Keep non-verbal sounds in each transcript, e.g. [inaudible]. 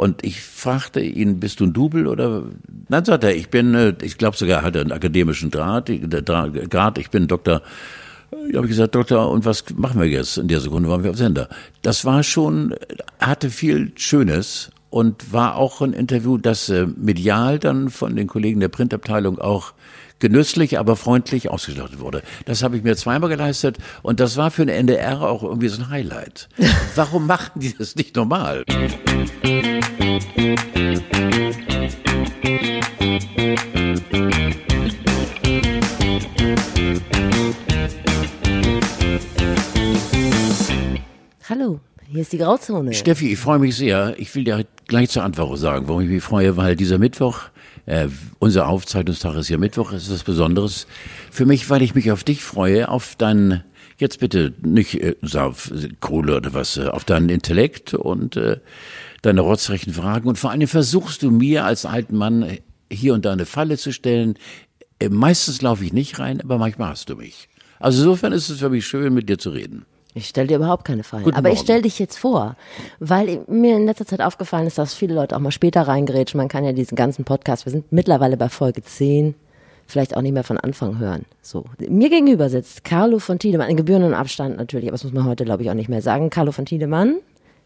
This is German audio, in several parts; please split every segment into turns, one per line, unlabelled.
Und ich fragte ihn, bist du ein Double oder? Dann sagt er, ich bin, äh, ich glaube sogar, er hatte einen akademischen Draht, Grad, ich bin Doktor. Ich habe gesagt, Doktor, und was machen wir jetzt? In der Sekunde waren wir auf Sender. Das war schon, hatte viel Schönes und war auch ein Interview, das äh, medial dann von den Kollegen der Printabteilung auch genüsslich, aber freundlich ausgestattet wurde. Das habe ich mir zweimal geleistet und das war für den NDR auch irgendwie so ein Highlight. [laughs] Warum machen die das nicht normal?
Hallo, hier ist die Grauzone.
Steffi, ich freue mich sehr. Ich will dir gleich zur Antwort sagen, warum ich mich freue, weil dieser Mittwoch äh, unser Aufzeichnungstag ist ja Mittwoch, ist was Besonderes für mich, weil ich mich auf dich freue, auf deinen, jetzt bitte nicht äh, auf Kohle oder was, äh, auf deinen Intellekt und äh, deine rotzrechten Fragen. Und vor allem versuchst du mir als alten Mann hier und da eine Falle zu stellen. Äh, meistens laufe ich nicht rein, aber manchmal hast du mich. Also insofern ist es für mich schön, mit dir zu reden.
Ich stelle dir überhaupt keine Fallen.
Guten
aber ich
Morgen.
stelle dich jetzt vor, weil mir in letzter Zeit aufgefallen ist, dass viele Leute auch mal später reingerätschen. Man kann ja diesen ganzen Podcast, wir sind mittlerweile bei Folge 10, vielleicht auch nicht mehr von Anfang hören. So. Mir gegenüber sitzt Carlo von Tiedemann, in gebührendem Abstand natürlich, aber das muss man heute, glaube ich, auch nicht mehr sagen. Carlo von Tiedemann,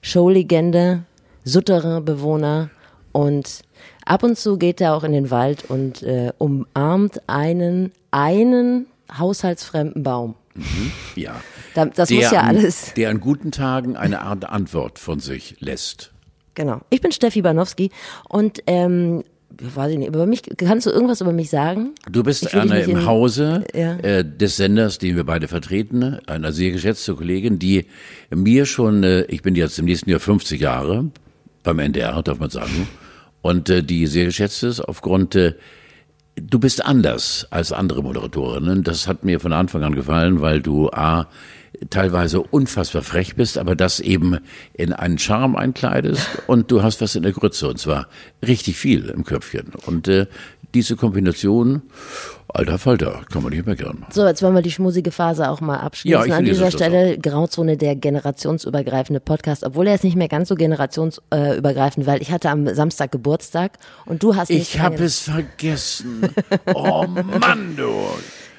Showlegende, Souterrain-Bewohner und ab und zu geht er auch in den Wald und äh, umarmt einen, einen haushaltsfremden Baum.
Ja.
Da- das
der
muss ja
an,
alles-
Der an guten Tagen eine Art Antwort von sich lässt.
Genau. Ich bin Steffi Banowski und ähm, weiß ich nicht, über mich, kannst du irgendwas über mich sagen?
Du bist
Ich will dich
eine
nicht
im Hause
Ja.
äh, des Senders, den wir beide vertreten, eine sehr geschätzte Kollegin, die mir schon, äh, ich bin jetzt im nächsten Jahr 50 Jahre beim NDR, darf man sagen, und äh, die sehr geschätzt ist aufgrund, äh, du bist anders als andere Moderatorinnen. Das hat mir von Anfang an gefallen, weil du A, teilweise unfassbar frech bist, aber das eben in einen Charme einkleidest [laughs] und du hast was in der Grütze und zwar richtig viel im Köpfchen. Und äh, diese Kombination, alter Falter, kann man nicht meckern.
So, jetzt wollen wir die schmusige Phase auch mal abschließen.
Ja,
An dieser Stelle Grauzone der generationsübergreifende Podcast, obwohl er ist nicht mehr ganz so generationsübergreifend, weil ich hatte am Samstag Geburtstag und du hast nicht
Ich habe es vergessen. Oh [laughs] Mann, du.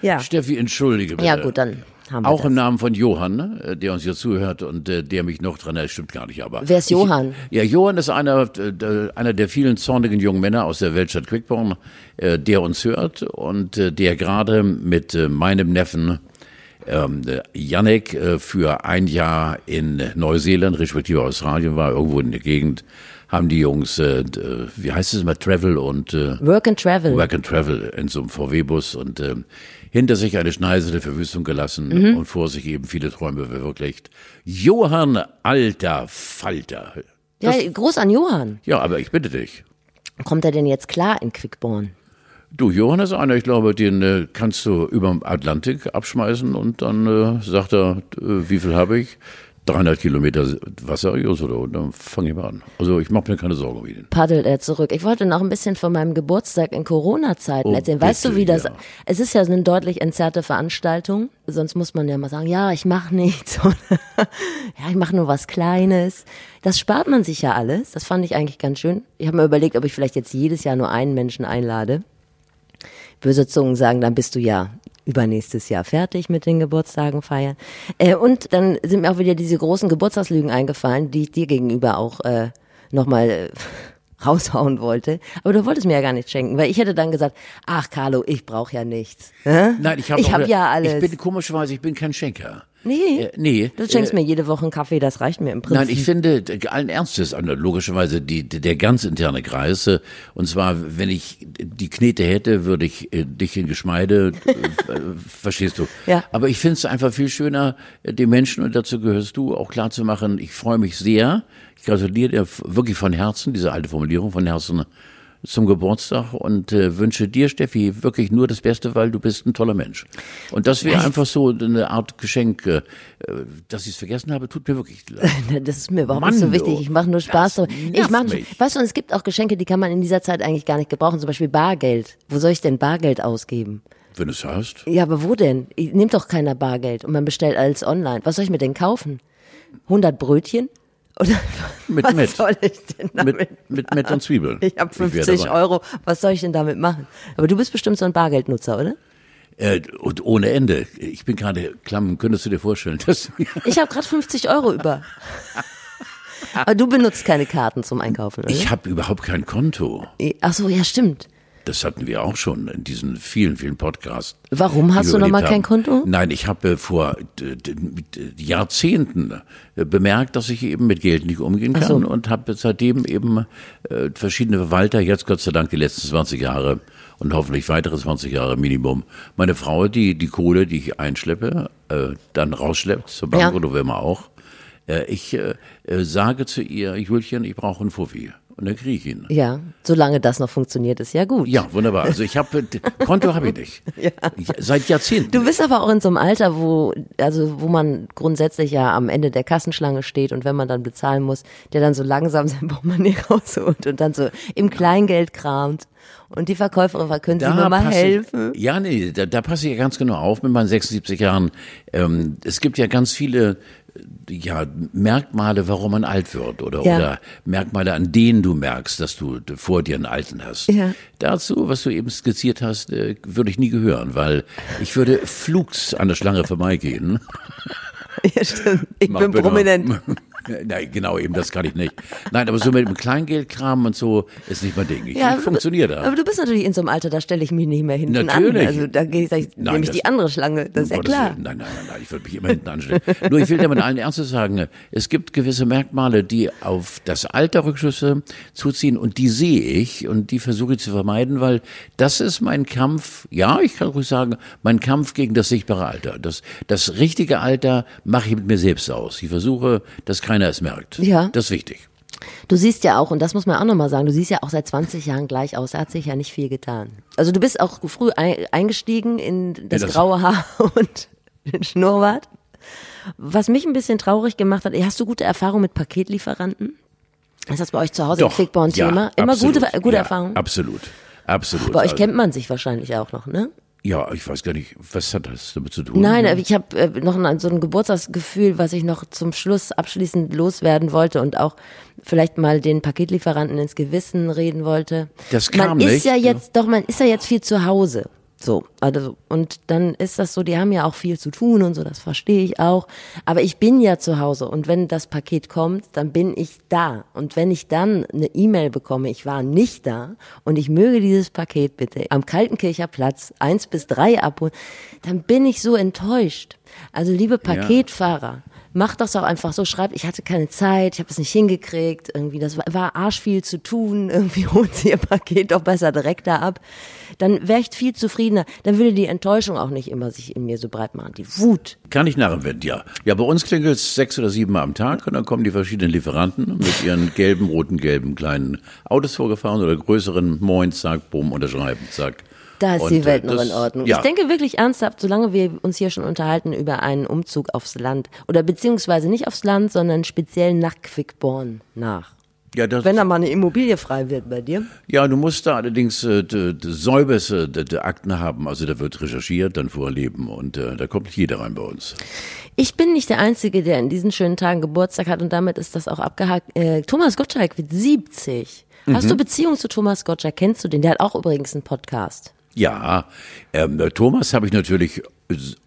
Ja.
Steffi, entschuldige bitte.
Ja gut, dann
Auch
das.
im Namen von Johann, ne, der uns hier zuhört und äh, der mich noch dran erinnert, stimmt gar nicht, aber.
Wer ist Johann?
Ich, ja, Johann ist einer, äh, einer der vielen zornigen jungen Männer aus der Weltstadt Quickborn, äh, der uns hört und äh, der gerade mit äh, meinem Neffen ähm, äh, Yannick äh, für ein Jahr in Neuseeland, respektive Australien war, irgendwo in der Gegend, haben die Jungs, äh, äh, wie heißt es immer, Travel und äh,
Work and Travel.
Work and Travel in so einem VW-Bus und ähm, hinter sich eine Schneise der Verwüstung gelassen
Mhm.
und vor sich eben viele Träume verwirklicht. Johann Alter Falter.
ja, Gruß an Johann.
Ja, aber ich bitte dich.
Kommt er denn jetzt klar in Quickborn?
Du, Johann ist einer, ich glaube, den äh, kannst du über dem Atlantik abschmeißen und dann äh, sagt er, äh, wie viel habe ich? 300 Kilometer Wasser, ja, so, und dann fange ich mal an. Also ich mache mir keine Sorgen um ihn.
paddelt er zurück. Ich wollte noch ein bisschen von meinem Geburtstag in Corona-Zeiten
Oh,
erzählen. Weißt
bitte,
du, wie das?
ja.
Es ist ja so eine deutlich entzerrte Veranstaltung. Sonst muss man ja mal sagen, ja, ich mache nichts. [laughs] Oder, ja, ich mache nur was Kleines. Das spart man sich ja alles. Das fand ich eigentlich ganz schön. Ich habe mir überlegt, ob ich vielleicht jetzt jedes Jahr nur einen Menschen einlade. Böse Zungen sagen, dann bist du ja übernächstes Jahr fertig mit den Geburtstagen feiern. Äh, und dann sind mir auch wieder diese großen Geburtstagslügen eingefallen, die ich dir gegenüber auch äh, nochmal äh, [laughs] raushauen wollte. Aber du wolltest mir ja gar nichts schenken, weil ich hätte dann gesagt, ach Carlo, ich brauche ja nichts. Hä?
Nein, ich habe
ich hab ja alles.
Ich bin komischerweise, ich bin kein Schenker.
Nee,
Äh, nee.
du schenkst
äh,
mir jede Woche einen Kaffee, das reicht mir im Prinzip.
Nein, ich finde allen Ernstes, logischerweise die, der ganz interne Kreis, äh, und zwar, wenn ich die Knete hätte, würde ich äh, dich in Geschmeide, äh, [laughs] verstehst du?
Ja.
Aber ich finde es einfach viel schöner, den Menschen, und dazu gehörst du, auch klar zu machen, ich freue mich sehr, ich gratuliere dir wirklich von Herzen, diese alte Formulierung, von Herzen zum Geburtstag und äh, wünsche dir, Steffi, wirklich nur das Beste, weil du bist ein toller Mensch. Und das wäre einfach so eine Art Geschenk, äh, dass ich es vergessen habe, tut mir wirklich leid. [laughs]
Das ist mir überhaupt
Mann,
nicht so wichtig. Ich mache nur Spaß. Ich mach,
mich.
weißt du, und es gibt auch Geschenke, die kann man in dieser Zeit eigentlich gar nicht gebrauchen. Zum Beispiel Bargeld. Wo soll ich denn Bargeld ausgeben?
Wenn es hast.
Ja, aber wo denn? Nimmt doch keiner Bargeld und man bestellt alles online. Was soll ich mir denn kaufen? 100 Brötchen? Oder
Mit
was
Met.
soll ich denn damit?
Mit, mit Met und Zwiebeln.
Ich habe
wäre
50
dabei.
Euro. Was soll ich denn damit machen? Aber du bist bestimmt so ein Bargeldnutzer, oder?
Äh, und ohne Ende. Ich bin gerade klamm, könntest du dir vorstellen, [laughs] dass
Ich habe gerade 50 Euro über. [laughs] Aber du benutzt keine Karten zum Einkaufen, oder?
ich habe überhaupt kein Konto.
Ach so, ja, stimmt.
Das hatten wir auch schon in diesen vielen, vielen Podcasts.
Warum hast du noch mal kein. Konto?
Nein, ich habe vor d- mit, äh, Jahrzehnten äh, bemerkt, dass ich eben mit Geld nicht umgehen kann
so.
und habe seitdem eben äh, verschiedene Verwalter, jetzt Gott sei Dank die letzten 20 Jahre und hoffentlich weitere 20 Jahre Minimum. Meine Frau, die die Kohle, die ich einschleppe, äh, dann rausschleppt, zur Bank
Ja.
oder wo immer auch. Äh, ich äh, äh, sage zu ihr, Julchen, ich brauche einen Fuffi. Und dann kriege ich ihn.
Ja, solange das noch funktioniert, ist ja gut.
Ja, wunderbar. Also ich habe [laughs] Konto habe ich nicht.
Ja.
Seit Jahrzehnten.
Du bist aber auch in so einem Alter, wo, also, wo man grundsätzlich ja am Ende der Kassenschlange steht und wenn man dann bezahlen muss, der dann so langsam sein Portemonnaie [laughs] rausholt und dann so im Kleingeld kramt. Und die Verkäuferin fragt, können Sie mir mal helfen?
Ich, ja, nee, da, da passe ich ja ganz genau auf mit meinen 76 Jahren. Ähm, es gibt ja ganz viele ja, Merkmale, warum man alt wird oder,
Ja.
oder Merkmale, an denen du merkst, dass du vor dir einen Alten hast.
Ja.
Dazu, was du eben skizziert hast, äh, würde ich nie gehören, weil ich würde flugs an der Schlange vorbeigehen. [laughs]
Ja, stimmt. Ich
Mach
bin prominent. [laughs]
Nein, genau, eben, das kann ich nicht. Nein, aber so mit dem Kleingeldkram und so ist nicht mein Ding. Ich,
Ja,
ich funktioniere da.
Aber du bist natürlich in so einem Alter, da stelle ich mich nicht mehr hinten
Natürlich.
an. Also da gehe ich, ich
Nein,
nehme ich
das-
die andere Schlange. Das ist ja klar.
Willen. Nein, nein, nein, nein, ich würde mich immer hinten anstellen. [laughs] Nur ich will damit allen Ernstes sagen, es gibt gewisse Merkmale, die auf das Alter Rückschlüsse zuziehen und die sehe ich und die versuche ich zu vermeiden, weil das ist mein Kampf, ja, ich kann ruhig sagen, mein Kampf gegen das sichtbare Alter. Das, das richtige Alter mache ich mit mir selbst aus. Ich versuche, dass keiner es merkt.
Ja.
Das ist wichtig.
Du siehst ja auch, und das muss man auch nochmal sagen, du siehst ja auch seit 20 Jahren gleich aus. Da hat sich ja nicht viel getan. Also du bist auch früh ein, eingestiegen in das,
das-
graue Haar [laughs] und den Schnurrbart. Was mich ein bisschen traurig gemacht hat, hast du gute Erfahrungen mit Paketlieferanten? Ist das bei euch zu Hause ein Quickborn-Thema?
ja,
Immer
absolut.
gute, gute
ja,
Erfahrungen?
Absolut. Absolut.
Bei euch
Also-
kennt man sich wahrscheinlich auch noch, ne?
Ja, ich weiß gar nicht, was hat das damit zu tun?
Nein, aber ich habe äh, noch ein, so ein Geburtstagsgefühl, was ich noch zum Schluss abschließend loswerden wollte und auch vielleicht mal den Paketlieferanten ins Gewissen reden wollte.
Das kam
man ist
nicht,
ja
ja.
jetzt, doch, man ist ja jetzt viel zu Hause. So, also, und dann ist das so, die haben ja auch viel zu tun und so, das verstehe ich auch. Aber ich bin ja zu Hause und wenn das Paket kommt, dann bin ich da. Und wenn ich dann eine E-Mail bekomme, ich war nicht da und ich möge dieses Paket bitte am Kaltenkircher Platz eins bis drei abholen, dann bin ich so enttäuscht. Also liebe Paketfahrer, macht das auch einfach so, schreibt, ich hatte keine Zeit, ich habe es nicht hingekriegt, irgendwie, das war, war arsch viel zu tun, [laughs] irgendwie holt sie ihr Paket doch besser direkt da ab. Dann wäre ich viel zufriedener, dann würde die Enttäuschung auch nicht immer sich in mir so breit machen, die Wut.
Kann ich nachempfinden, ja. Ja, bei uns klingelt es sechs oder sieben Mal am Tag und dann kommen die verschiedenen Lieferanten mit ihren gelben, roten, gelben kleinen Autos vorgefahren oder größeren Moins, zack, bumm, unterschreiben, zack.
Da ist
Und,
die
äh,
Welt noch
das-
in Ordnung.
Ja.
Ich denke wirklich ernsthaft, solange wir uns hier schon unterhalten über einen Umzug aufs Land oder beziehungsweise nicht aufs Land, sondern speziell nach Quickborn nach.
ja, das,
Wenn da mal eine Immobilie frei wird bei dir.
ja, du musst da allerdings äh, säuberste d- d- Akten haben. Also da wird recherchiert, dann vorleben und äh, da kommt nicht jeder rein bei uns.
Ich bin nicht der Einzige, der in diesen schönen Tagen Geburtstag hat und damit ist das auch abgehakt. Äh, Thomas Gottschalk wird 70. Hast
Mhm.
du Beziehung zu Thomas Gottschalk? Kennst du den? Der hat auch übrigens einen Podcast.
Ja, ähm, Thomas habe ich natürlich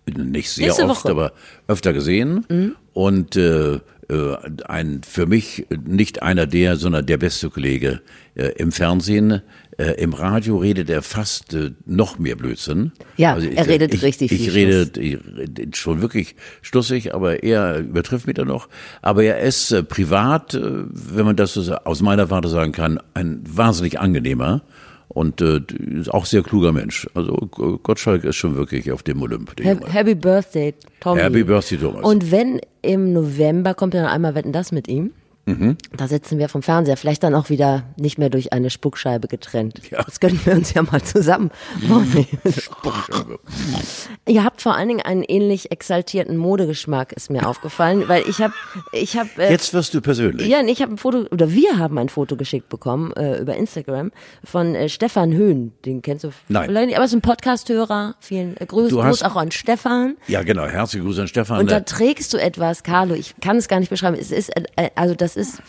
nicht sehr
Nächste
oft,
Woche.
aber öfter gesehen. Und äh, äh, ein für mich nicht einer der, sondern der beste Kollege äh, im Fernsehen. Äh, Im Radio redet er fast äh, noch mehr Blödsinn.
Ja, er redet
ich,
richtig
ich
viel
rede ich, rede schon wirklich stussig, aber er übertrifft mich da noch. Aber er ist äh, privat, äh, wenn man das so aus meiner Warte sagen kann, ein wahnsinnig angenehmer und äh, ist auch sehr kluger Mensch. Also Gottschalk ist schon wirklich auf dem Olymp. der
Ha-
Junge.
Happy Birthday, Tommy.
Happy Birthday, Thomas.
Und wenn im November kommt ja noch einmal Wetten das mit ihm.
Mhm.
Da sitzen wir vom Fernseher, vielleicht dann auch wieder nicht mehr durch eine Spuckscheibe getrennt.
Ja.
Das könnten wir uns ja mal zusammen. [laughs] Ihr habt vor allen Dingen einen ähnlich exaltierten Modegeschmack, ist mir aufgefallen, weil ich habe, ich habe, äh,
Jetzt wirst du persönlich.
ja, ich habe ein Foto, oder wir haben ein Foto geschickt bekommen äh, über Instagram von äh, Stefan Höhn. Den kennst du
Nein.
vielleicht nicht, aber ist ein Podcast-Hörer. Vielen äh, Grüß,
Du
Gruß auch an Stefan.
Ja, genau. Herzlichen Gruß an Stefan.
Und da trägst du etwas, Carlo, ich kann es gar nicht beschreiben. Es ist, äh, also das ist,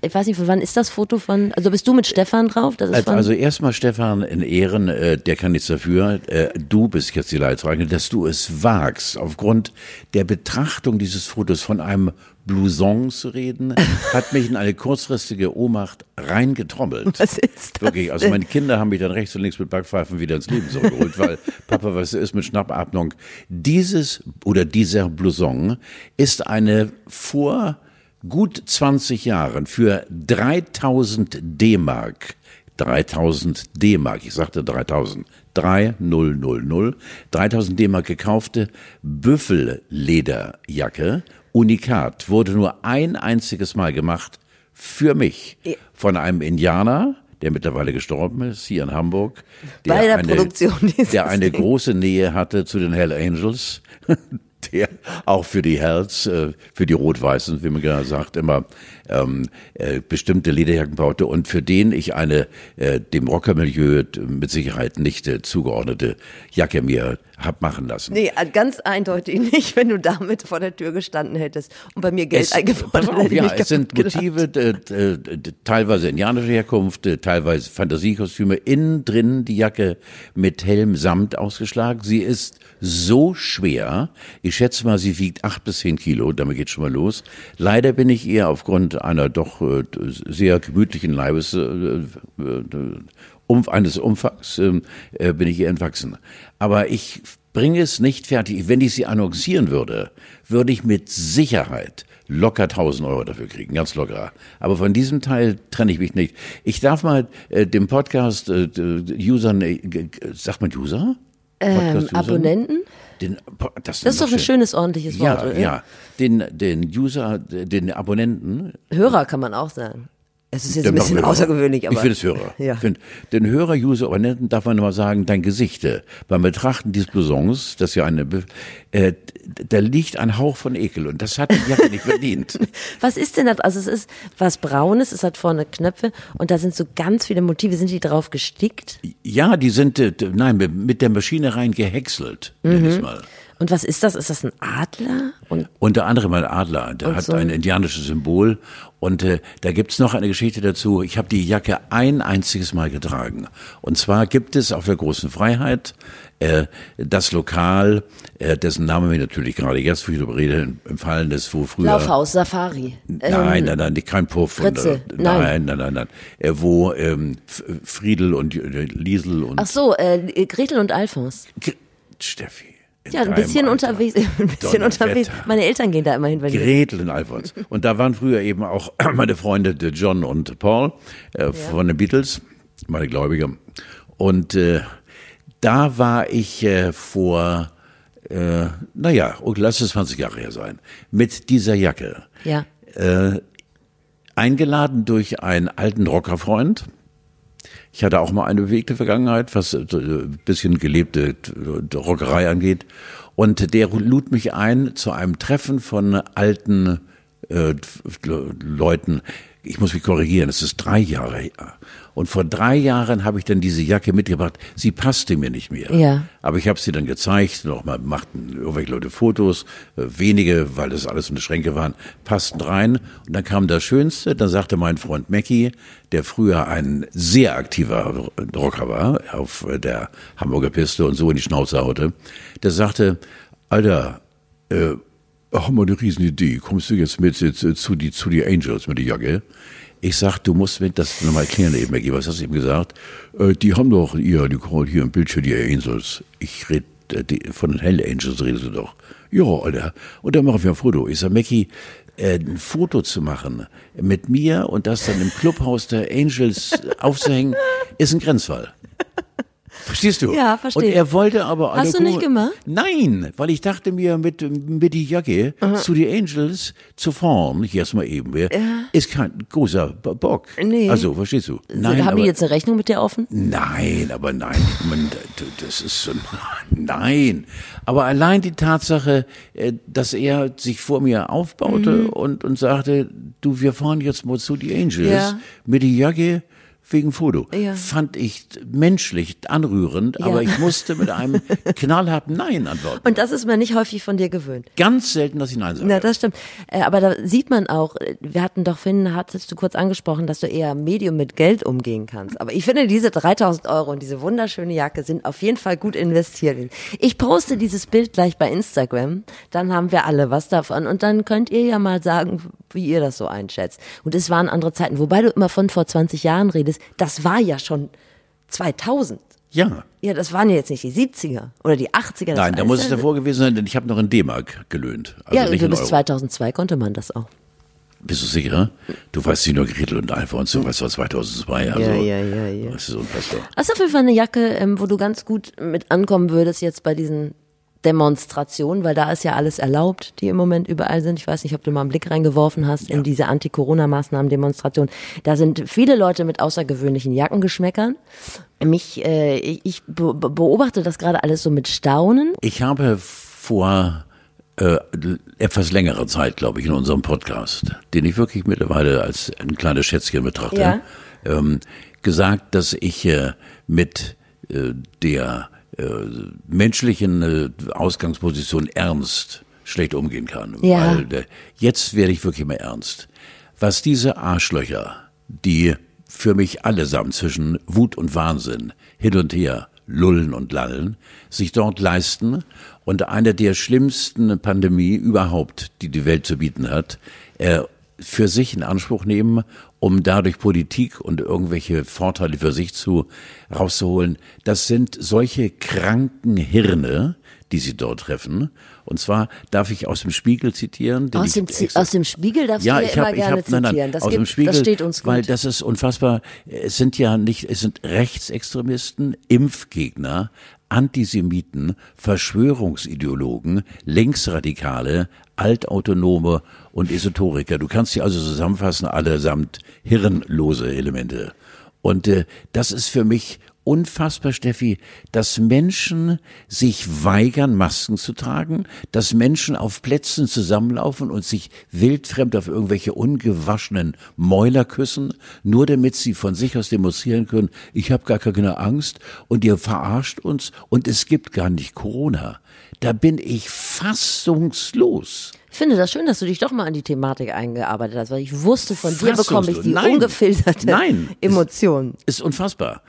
ich weiß nicht, von wann ist das Foto von, also bist du mit Stefan drauf?
Also, also erstmal Stefan in Ehren, äh, der kann nichts dafür. Äh, du bist jetzt die Leidtragende, dass du es wagst, aufgrund der Betrachtung dieses Fotos von einem Blouson zu reden, [laughs] hat mich in eine kurzfristige Ohnmacht reingetrommelt.
Was ist das
Wirklich, also meine Kinder haben mich dann rechts und links mit Backpfeifen wieder ins Leben zurückgeholt, weil [laughs] Papa, was ist mit Schnappatmung? Dieses oder dieser Blouson ist eine vor gut 20 Jahren für 3000 D-Mark. 3000 D-Mark, ich sagte 3000, 3000, 3000 D-Mark gekaufte Büffellederjacke, Unikat, wurde nur ein einziges Mal gemacht für mich. Von einem Indianer, der mittlerweile gestorben ist, hier in Hamburg. Der
Bei der
eine, Der eine große Nähe hatte zu den Hell Angels. Der auch für die Hells, äh, für die Rot-Weißen, wie man gerne sagt, immer ähm, äh, bestimmte Lederjacken baute und für den ich eine äh, dem Rockermilieu mit Sicherheit nicht äh, zugeordnete Jacke mir hab machen lassen.
Nee, ganz eindeutig nicht, wenn du damit vor der Tür gestanden hättest und bei mir Geld
Es,
eingefordert
pass auf,
hätte. ich
ja, es sind. Motive, äh, äh, teilweise indianische Herkunft, äh, teilweise Fantasiekostüme, innen drin die Jacke mit hellem Samt ausgeschlagen. Sie ist so schwer, ich schätze mal, sie wiegt acht bis zehn Kilo, damit geht schon mal los. Leider bin ich ihr aufgrund einer doch äh, sehr gemütlichen Leibes, äh, äh, um, eines Umfangs, ähm, äh, bin ich ihr entwachsen. Aber ich bringe es nicht fertig. Wenn ich sie annoncieren würde, würde ich mit Sicherheit locker 1000 Euro dafür kriegen, ganz locker. Aber von diesem Teil trenne ich mich nicht. Ich darf mal äh, dem Podcast äh, äh, Usern, äh, g- g- sagt man User?
Ähm,
Podcast-User?
Abonnenten?
Den, das,
Das ist doch ein
schön.
schönes, ordentliches Wort,
Ja,
oder?
ja. Den, den User, den Abonnenten,
Hörer kann man auch sagen. Es ist jetzt ein bisschen
außergewöhnlich, aber-
Ich finde es Hörer. [laughs]
Ja.
Ich find, den Hörer, User, Abonnenten darf man immer sagen, dein Gesichte. Beim Betrachten dieses Blousons, das ja eine, äh, da liegt ein Hauch von Ekel und das hat die Jacke nicht verdient. [laughs]
Was ist denn das? Also es ist was Braunes, es hat vorne Knöpfe und da sind so ganz viele Motive. Sind die drauf gestickt?
Ja, die sind, äh, nein, mit der Maschine rein gehäckselt, nenn ich's mal.
Und was ist das? Ist das ein Adler? Und
Unter anderem ein Adler, der
Und
hat
so
ein indianisches Symbol. Und äh, da gibt's noch eine Geschichte dazu. Ich habe die Jacke ein einziges Mal getragen. Und zwar gibt es auf der Großen Freiheit äh, das Lokal, äh, dessen Name mir natürlich gerade jetzt, wo ich darüber rede, empfallen ist, wo früher...
Laufhaus, Safari.
Nein, nein, nein, kein Puff. und,
Fritze,
äh,
nein.
nein, nein, nein, nein. Äh, wo ähm, Friedel und äh, Liesel und
Ach so, äh, Gretel und Alphons.
Gr- Steffi. In
Ja, ein bisschen
Alter.
unterwegs, [laughs] ein bisschen unterwegs. Meine Eltern gehen da immerhin, wenn die
Gretel und Alfons. Und da waren früher eben auch [clears throat] meine Freunde John und Paul äh, von den Beatles, meine Gläubige. Und äh, da war ich äh, vor, äh, naja, lass es 20 Jahre her sein, mit dieser Jacke.
Ja.
Eingeladen durch einen alten Rockerfreund. Ich hatte auch mal eine bewegte Vergangenheit, was äh, ein bisschen gelebte äh, Rockerei angeht. Und der lud mich ein zu einem Treffen von alten äh, Leuten. Ich muss mich korrigieren, es ist drei Jahre her. Und vor drei Jahren habe ich dann diese Jacke mitgebracht. Sie passte mir nicht mehr.
Ja.
Aber ich habe sie dann gezeigt, nochmal machten irgendwelche Leute Fotos, äh, wenige, weil das alles in die Schränke waren, passten rein. Und dann kam das Schönste, dann sagte mein Freund Mackie, der früher ein sehr aktiver Rocker war, auf äh, der Hamburger Piste und so in die Schnauze haute, der sagte, Alter, äh, haben wir eine Riesenidee, kommst du jetzt mit jetzt, äh, zu die, zu die Angels mit der Jacke? Ich sag, du musst mir das nochmal erklären eben, Maggie. Was hast du ihm gesagt? Äh, die haben doch, ja, die kommen hier im Bildschirm, die Angels. Ich red, äh, von den Hell Angels redest du doch. Ja, Alter. Und dann machen wir ein Foto. Ich sag, Mackie, äh, ein Foto zu machen mit mir und das dann im Clubhaus der Angels aufzuhängen, ist ein Grenzfall. Verstehst du?
Ja, verstehe.
Und er wollte aber
Hast du nicht gemacht?
Nein, weil ich dachte mir, mit, mit die Jacke zu die Angels zu fahren, jetzt mal eben, ja, ist kein großer Bock.
Nee.
Also, verstehst du? Nein,
Haben
aber,
die jetzt eine Rechnung mit dir offen?
nein, aber nein, man, das ist so, [laughs] nein. Aber allein die Tatsache, äh, dass er sich vor mir aufbaute
Mhm.
und, und sagte, du, wir fahren jetzt mal zu die Angels
Ja.
mit die Jacke, wegen Foto.
Ja.
Fand ich menschlich anrührend,
Ja.
aber ich musste mit einem [laughs] knallharten Nein antworten.
Und das ist mir nicht häufig von dir gewöhnt.
Ganz selten, dass ich Nein sage.
Ja, das stimmt. Äh, Aber da sieht man auch, äh, wir hatten doch, Finn, hattest du kurz angesprochen, dass du eher Medium mit Geld umgehen kannst. Aber ich finde, diese 3000 Euro und diese wunderschöne Jacke sind auf jeden Fall gut investiert. Ich poste dieses Bild gleich bei Instagram, dann haben wir alle was davon und dann könnt ihr ja mal sagen, wie ihr das so einschätzt. Und es waren andere Zeiten, wobei du immer von vor 20 Jahren redest, das war ja schon 2000.
ja.
Ja, das waren ja jetzt nicht die 70er oder die 80er. das
Nein, da muss es davor gewesen sein, denn ich habe noch in D-Mark gelöhnt. Also
Ja,
nicht
du
in
bis
Euro.
2002 konnte man das auch.
Bist du sicher? Du weißt nicht nur Gretel und Alfons, du weißt war 2002. Also,
Ja, ja, ja, ja.
Das ist unfassbar.
Das ist auf jeden Fall eine Jacke, ähm, wo du ganz gut mit ankommen würdest jetzt bei diesen Demonstrationen, weil da ist ja alles erlaubt, die im Moment überall sind. Ich weiß nicht, ob du mal einen Blick reingeworfen hast in diese Anti-Corona-Maßnahmen-Demonstration. Da sind viele Leute mit außergewöhnlichen Jackengeschmäckern. Mich, äh, ich ich be be- beobachte das gerade alles so mit Staunen.
Ich habe vor äh, etwas längerer Zeit, glaube ich, in unserem Podcast, den ich wirklich mittlerweile als ein kleines Schätzchen betrachte,
Ja.
ähm, gesagt, dass ich äh, mit äh, der äh, menschlichen äh, Ausgangsposition ernst schlecht umgehen kann.
Ja.
Weil äh, jetzt werde ich wirklich mal ernst. Was diese Arschlöcher, die für mich allesamt zwischen Wut und Wahnsinn hin und her lullen und lallen, sich dort leisten und eine der schlimmsten Pandemie überhaupt, die die Welt zu bieten hat, äh, für sich in Anspruch nehmen, um dadurch Politik und irgendwelche Vorteile für sich zu rauszuholen. Das sind solche kranken Hirne, die sie dort treffen. Und zwar darf ich aus dem Spiegel zitieren. den
Aus dem, aus dem Spiegel darfst
ja,
du ja
ich
immer
habe, ich
gerne
habe, nein,
zitieren.
nein,
das,
aus
gibt,
dem Spiegel,
das steht uns gut.
weil das ist unfassbar. Es sind ja nicht, es sind Rechtsextremisten, Impfgegner, Antisemiten, Verschwörungsideologen, Linksradikale, Altautonome und Esoteriker. Du kannst sie also zusammenfassen, allesamt hirnlose Elemente. Und äh, das ist für mich unfassbar, Steffi, dass Menschen sich weigern, Masken zu tragen, dass Menschen auf Plätzen zusammenlaufen und sich wildfremd auf irgendwelche ungewaschenen Mäuler küssen, nur damit sie von sich aus demonstrieren können, ich habe gar keine Angst und ihr verarscht uns und es gibt gar nicht Corona. Da bin ich fassungslos.
Ich finde das schön, dass du dich doch mal an die Thematik eingearbeitet hast, weil ich wusste, von dir bekomme ich die
Nein.
ungefilterte
Nein.
Emotion.
ist unfassbar.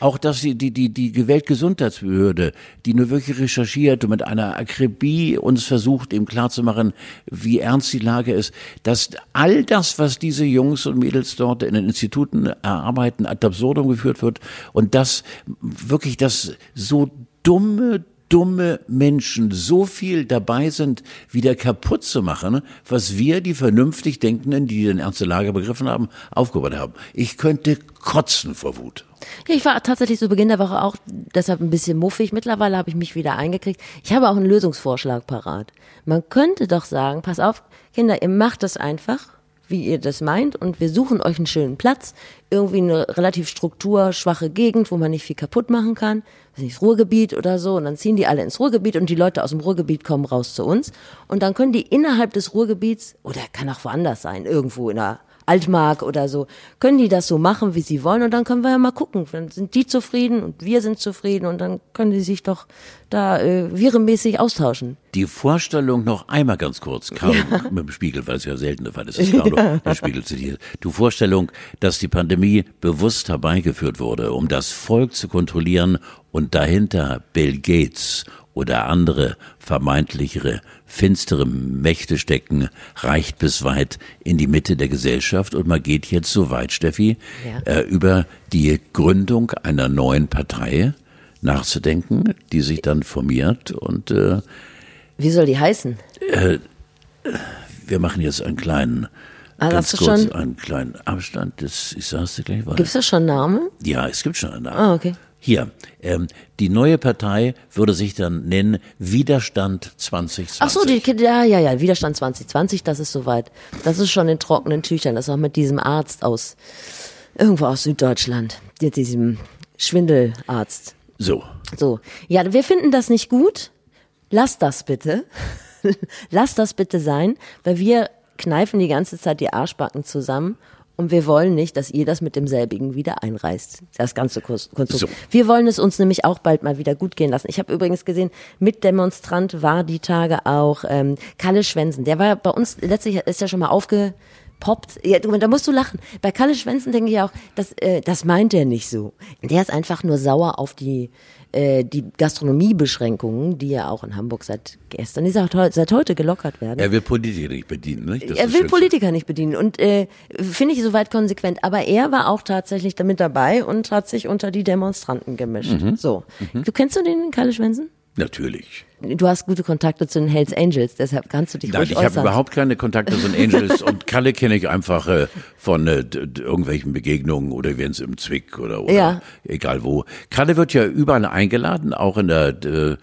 Auch dass die, die, die, die Weltgesundheitsbehörde, die nur wirklich recherchiert und mit einer Akribie uns versucht, eben klarzumachen, wie ernst die Lage ist, dass all das, was diese Jungs und Mädels dort in den Instituten erarbeiten, ad absurdum geführt wird und dass wirklich das so dumme, dumme Menschen so viel dabei sind, wieder kaputt zu machen, was wir, die vernünftig Denkenden, die den ernste Lage begriffen haben, aufgebaut haben. Ich könnte kotzen vor Wut.
Ja, ich war tatsächlich zu Beginn der Woche auch deshalb ein bisschen muffig. Mittlerweile habe ich mich wieder eingekriegt. Ich habe auch einen Lösungsvorschlag parat. Man könnte doch sagen, pass auf, Kinder, ihr macht das einfach, wie ihr das meint, und wir suchen euch einen schönen Platz, irgendwie eine relativ strukturschwache Gegend, wo man nicht viel kaputt machen kann, weiß nicht, Ruhrgebiet oder so, und dann ziehen die alle ins Ruhrgebiet und die Leute aus dem Ruhrgebiet kommen raus zu uns. Und dann können die innerhalb des Ruhrgebiets, oder kann auch woanders sein, irgendwo in einer Altmark oder so, können die das so machen, wie sie wollen und dann können wir ja mal gucken. Dann sind die zufrieden und wir sind zufrieden und dann können die sich doch da äh, virenmäßig austauschen.
Die Vorstellung noch einmal ganz kurz, Karl mit dem Spiegel, weil es ja selten der Fall ist, dass Carlo den Spiegel zitiert. Die Vorstellung, dass die Pandemie bewusst herbeigeführt wurde, um das Volk zu kontrollieren und dahinter Bill Gates oder andere vermeintlichere finstere Mächte stecken, reicht bis weit in die Mitte der Gesellschaft. Und man geht jetzt so weit, Steffi,
Ja.
äh, über die Gründung einer neuen Partei nachzudenken, die sich dann formiert. Und äh,
Wie soll die heißen?
wir machen jetzt einen kleinen,
Ah,
ganz
hast du
kurz
schon-
einen kleinen Abstand. Das, ich sag's dir gleich mal.
Gibt's da schon Namen?
Ja, es gibt schon einen Namen.
Ah, okay.
Hier, ähm, die neue Partei würde sich dann nennen Widerstand 2020.
Ach so, die ja, ja, ja, Widerstand 2020, das ist soweit. Das ist schon in trockenen Tüchern. Das ist auch mit diesem Arzt aus, irgendwo aus Süddeutschland, mit diesem Schwindelarzt.
So,
So, ja, wir finden das nicht gut. Lass das bitte. [laughs] Lass das bitte sein, weil wir kneifen die ganze Zeit die Arschbacken zusammen Und wir wollen nicht, dass ihr das mit demselbigen wieder einreißt. Das ganze Konstrukt.
So.
Wir wollen es uns nämlich auch bald mal wieder gut gehen lassen. Ich habe übrigens gesehen, Mitdemonstrant war die Tage auch ähm, Kalle Schwensen. Der war bei uns, letztlich ist ja schon mal aufgepoppt. Ja, du, da musst du lachen. Bei Kalle Schwensen denke ich auch, das, äh, das meint er nicht so. Der ist einfach nur sauer auf die äh, die Gastronomiebeschränkungen, die ja auch in Hamburg seit gestern, die seit, heu- seit heute gelockert werden.
Er will Politiker nicht bedienen, nicht? Das
er
ist
will. Politiker nicht bedienen und äh, finde ich soweit konsequent. Aber er war auch tatsächlich damit dabei und hat sich unter die Demonstranten gemischt.
Mhm.
So, du kennst du den Kalle Schwensen?
Natürlich.
Du hast gute Kontakte zu den Hells Angels, deshalb kannst du dich
Nein, ich habe überhaupt keine Kontakte zu den [laughs] Angels und Kalle kenne ich einfach äh, von äh, irgendwelchen Begegnungen oder Events im Zwick oder, oder
Ja.
egal wo. Kalle wird ja überall eingeladen, auch in der äh,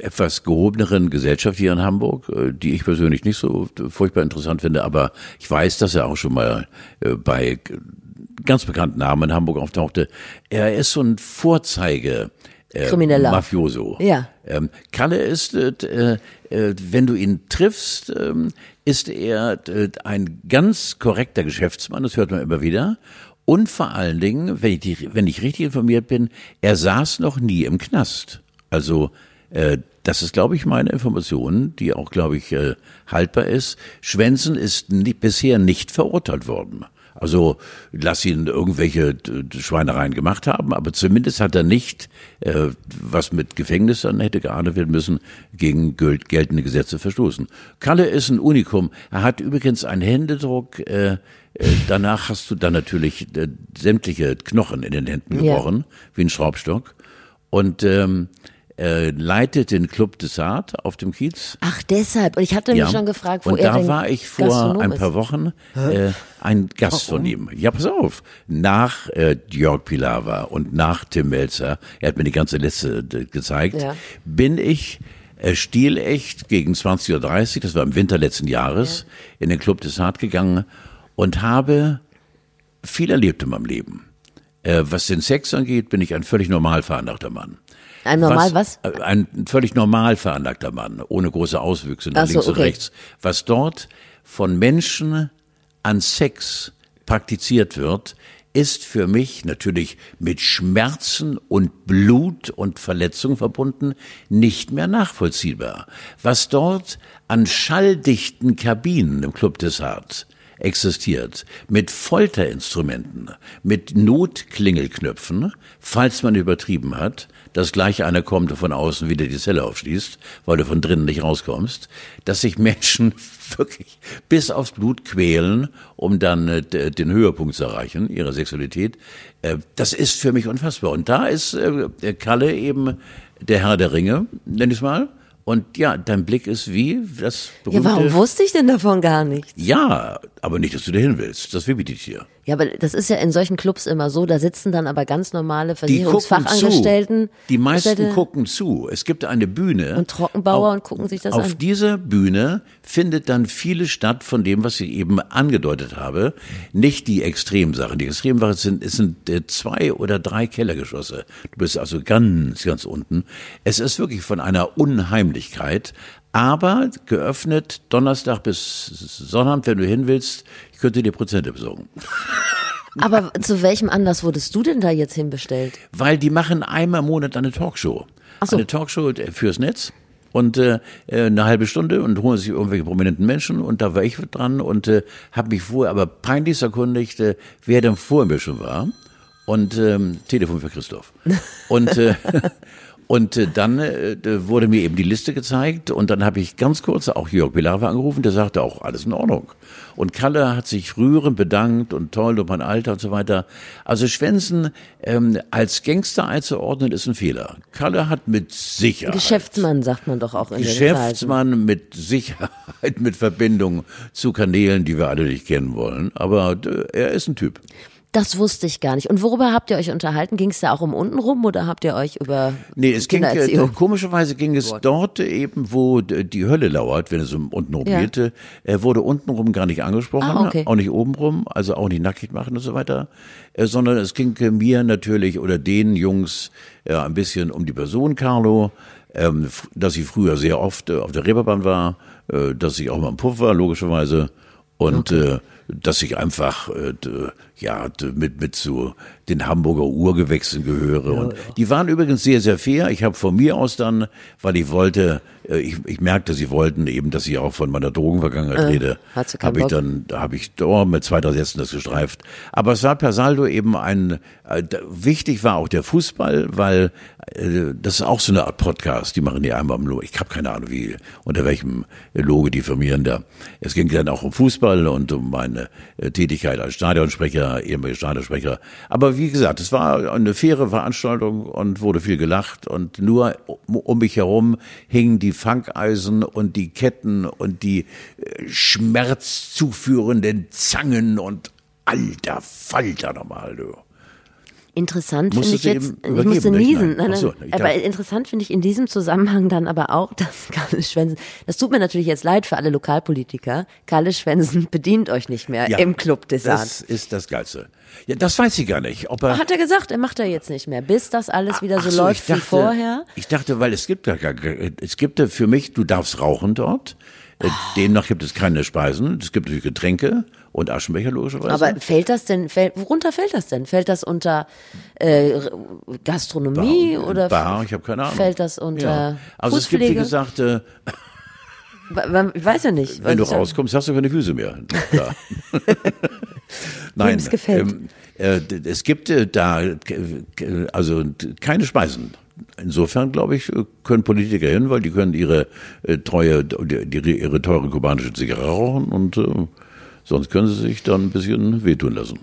etwas gehobeneren Gesellschaft hier in Hamburg, äh, die ich persönlich nicht so furchtbar interessant finde, aber ich weiß, dass er auch schon mal äh, bei ganz bekannten Namen in Hamburg auftauchte. Er ist so ein Vorzeige. Äh,
Krimineller.
Mafioso.
Ja.
Ähm, Kalle ist, äh, äh, wenn du ihn triffst, ähm, ist er äh, ein ganz korrekter Geschäftsmann, das hört man immer wieder. Und vor allen Dingen, wenn ich, die, wenn ich richtig informiert bin, er saß noch nie im Knast. Also äh, das ist, glaube ich, meine Information, die auch, glaube ich, äh, haltbar ist. Schwensen ist ni bisher nicht verurteilt worden. Also lass ihn irgendwelche d- Schweinereien gemacht haben, aber zumindest hat er nicht, äh, was mit Gefängnis dann hätte geahndet werden müssen, gegen gel- geltende Gesetze verstoßen. Kalle ist ein Unikum. Er hat übrigens einen Händedruck. Äh, äh, danach hast du dann natürlich äh, sämtliche Knochen in den Händen
Ja.
gebrochen, wie ein Schraubstock. Und ähm, äh, leitet den Club des Art auf dem Kiez.
Ach, deshalb. Und ich hatte mich schon gefragt, wo
und
er
da war ich vor
Gastronom
ein
ist.
paar Wochen äh, ein Gast von ihm. Ja, pass auf. Nach äh, Jörg Pilawa und nach Tim Melzer, er hat mir die ganze Liste gezeigt,
Ja.
bin ich äh, stilecht gegen 20.30 Uhr, das war im Winter letzten Jahres, in den Club des Hart gegangen und habe viel erlebt in meinem Leben. Äh, was den Sex angeht, bin ich ein völlig normal veranlagter Mann.
Ein normal was?
Äh, Ein völlig normal veranlagter Mann, ohne große Auswüchse nach
Ach so,
links und
okay.
rechts. Was dort von Menschen an Sex praktiziert wird, ist für mich natürlich mit Schmerzen und Blut und Verletzung verbunden, nicht mehr nachvollziehbar. Was dort an schalldichten Kabinen im Club des Harts existiert, mit Folterinstrumenten, mit Notklingelknöpfen, falls man übertrieben hat, dass gleich einer kommt und von außen wieder die Zelle aufschließt, weil du von drinnen nicht rauskommst, dass sich Menschen [laughs] wirklich bis aufs Blut quälen, um dann äh, den Höhepunkt zu erreichen, ihrer Sexualität. Äh, das ist für mich unfassbar. Und da ist äh, der Kalle eben der Herr der Ringe, nenn ich es mal. Und ja, dein Blick ist wie das
Ja,
berühmte...
warum wusste ich denn davon gar nichts?
Ja, aber nicht, dass du dahin willst. Das will ich dir.
Ja, aber das ist ja in solchen Clubs immer so, da sitzen dann aber ganz normale
Die gucken
Versicherungsfachangestellten.
zu. Die meisten gucken zu. Es gibt eine Bühne.
Und Trockenbauer
Auf-
und gucken sich das
Auf
an.
dieser Bühne findet dann vieles statt von dem, was ich eben angedeutet habe. Nicht die Extremsachen. Die Extremsachen sind, es sind äh, zwei oder drei Kellergeschosse. Du bist also ganz, ganz unten. Es ist wirklich von einer Unheimlichkeit. Aber geöffnet Donnerstag bis Sonnabend, wenn du hin willst. Ich könnte dir Prozente besorgen. [laughs]
Aber zu welchem Anlass wurdest du denn da jetzt hinbestellt?
Weil die machen einmal im Monat eine Talkshow.
Ach so.
Eine Talkshow fürs Netz. Und äh, eine halbe Stunde und holen sich irgendwelche prominenten Menschen und da war ich dran und äh, habe mich vorher aber peinlich erkundigt, äh, wer denn vor mir schon war. Und ähm, Telefon für Christoph. [laughs] Und äh, Und äh, dann äh, wurde mir eben die Liste gezeigt und dann habe ich ganz kurz auch Jörg Pilawa angerufen, der sagte auch, alles in Ordnung. Und Kalle hat sich rührend bedankt und toll und mein Alter und so weiter. Also Schwänzen ähm, als Gangster einzuordnen ist ein Fehler. Kalle hat mit Sicherheit.
Geschäftsmann sagt man doch auch in den.
Geschäftsmann mit Sicherheit, mit Verbindung zu Kanälen, die wir alle nicht kennen wollen. Aber äh, er ist ein Typ.
Das wusste ich gar nicht. Und worüber habt ihr euch unterhalten? Ging es da auch um untenrum oder habt ihr euch über
Nee, es ging, äh, komischerweise ging es dort eben, wo die Hölle lauert, wenn es um untenrum
Ja.
geht, äh, wurde untenrum gar nicht angesprochen,
Ah, okay.
auch nicht obenrum, also auch nicht nackig machen und so weiter, äh, sondern es ging äh, mir natürlich oder den Jungs äh, ein bisschen um die Person Carlo, ähm, dass ich früher sehr oft äh, auf der Reeperbahn war, äh, dass ich auch mal im Puff war, logischerweise. Und äh, dass ich einfach äh, ja mit mit so den Hamburger Urgewächsen gehöre ja, und die waren übrigens sehr sehr fair. Ich habe von mir aus dann, weil ich wollte, äh, ich, ich merkte, sie wollten eben, dass ich auch von meiner Drogenvergangenheit äh, rede, habe ich dann habe ich oh, mit zwei drei Sätzen das gestreift. Aber es war per Saldo eben ein äh, wichtig war auch der Fußball, weil äh, das ist auch so eine Art Podcast. Die machen die einmal im Logo. Ich habe keine Ahnung wie unter welchem Logo die firmieren da. Es ging dann auch um Fußball und um meine äh, Tätigkeit als Stadionsprecher, ehemaliger Stadionsprecher. Aber wie gesagt, es war eine faire Veranstaltung und wurde viel gelacht und nur um mich herum hingen die Fangeisen und die Ketten und die äh, schmerzzuführenden Zangen und alter Falter nochmal, du.
Interessant finde ich jetzt, ich musste niesen, nein, nein, so, aber interessant finde ich in diesem Zusammenhang dann aber auch, [laughs] dass Kalle Schwensen, das tut mir natürlich jetzt leid für alle Lokalpolitiker, Kalle Schwensen [laughs] bedient euch nicht mehr ja, im Club des
Das ist das Geilste. Ja, das weiß ich gar nicht. Ob
er, Hat er gesagt, er macht er jetzt nicht mehr, bis das alles wieder so, so läuft dachte, wie vorher?
Ich dachte, weil es gibt ja, es gibt ja für mich, du darfst rauchen dort, oh. demnach gibt es keine Speisen, es gibt natürlich Getränke und Aschenbecher logischerweise.
Aber fällt das denn, fällt, worunter fällt das denn? Fällt das unter äh, Gastronomie
Bar,
oder
Bar, ich habe keine Ahnung.
Fällt das unter ja.
Also es gibt, wie gesagt, äh,
ich weiß ja nicht.
Wenn du rauskommst, hast du keine Füße mehr. [laughs] Nein,
es gefällt. Ähm,
äh, es gibt äh, da äh, also keine Speisen. Insofern, glaube ich, können Politiker hin, weil die können ihre äh, treue, die, ihre teure kubanische Zigarre rauchen und äh, Sonst können sie sich dann ein bisschen wehtun lassen.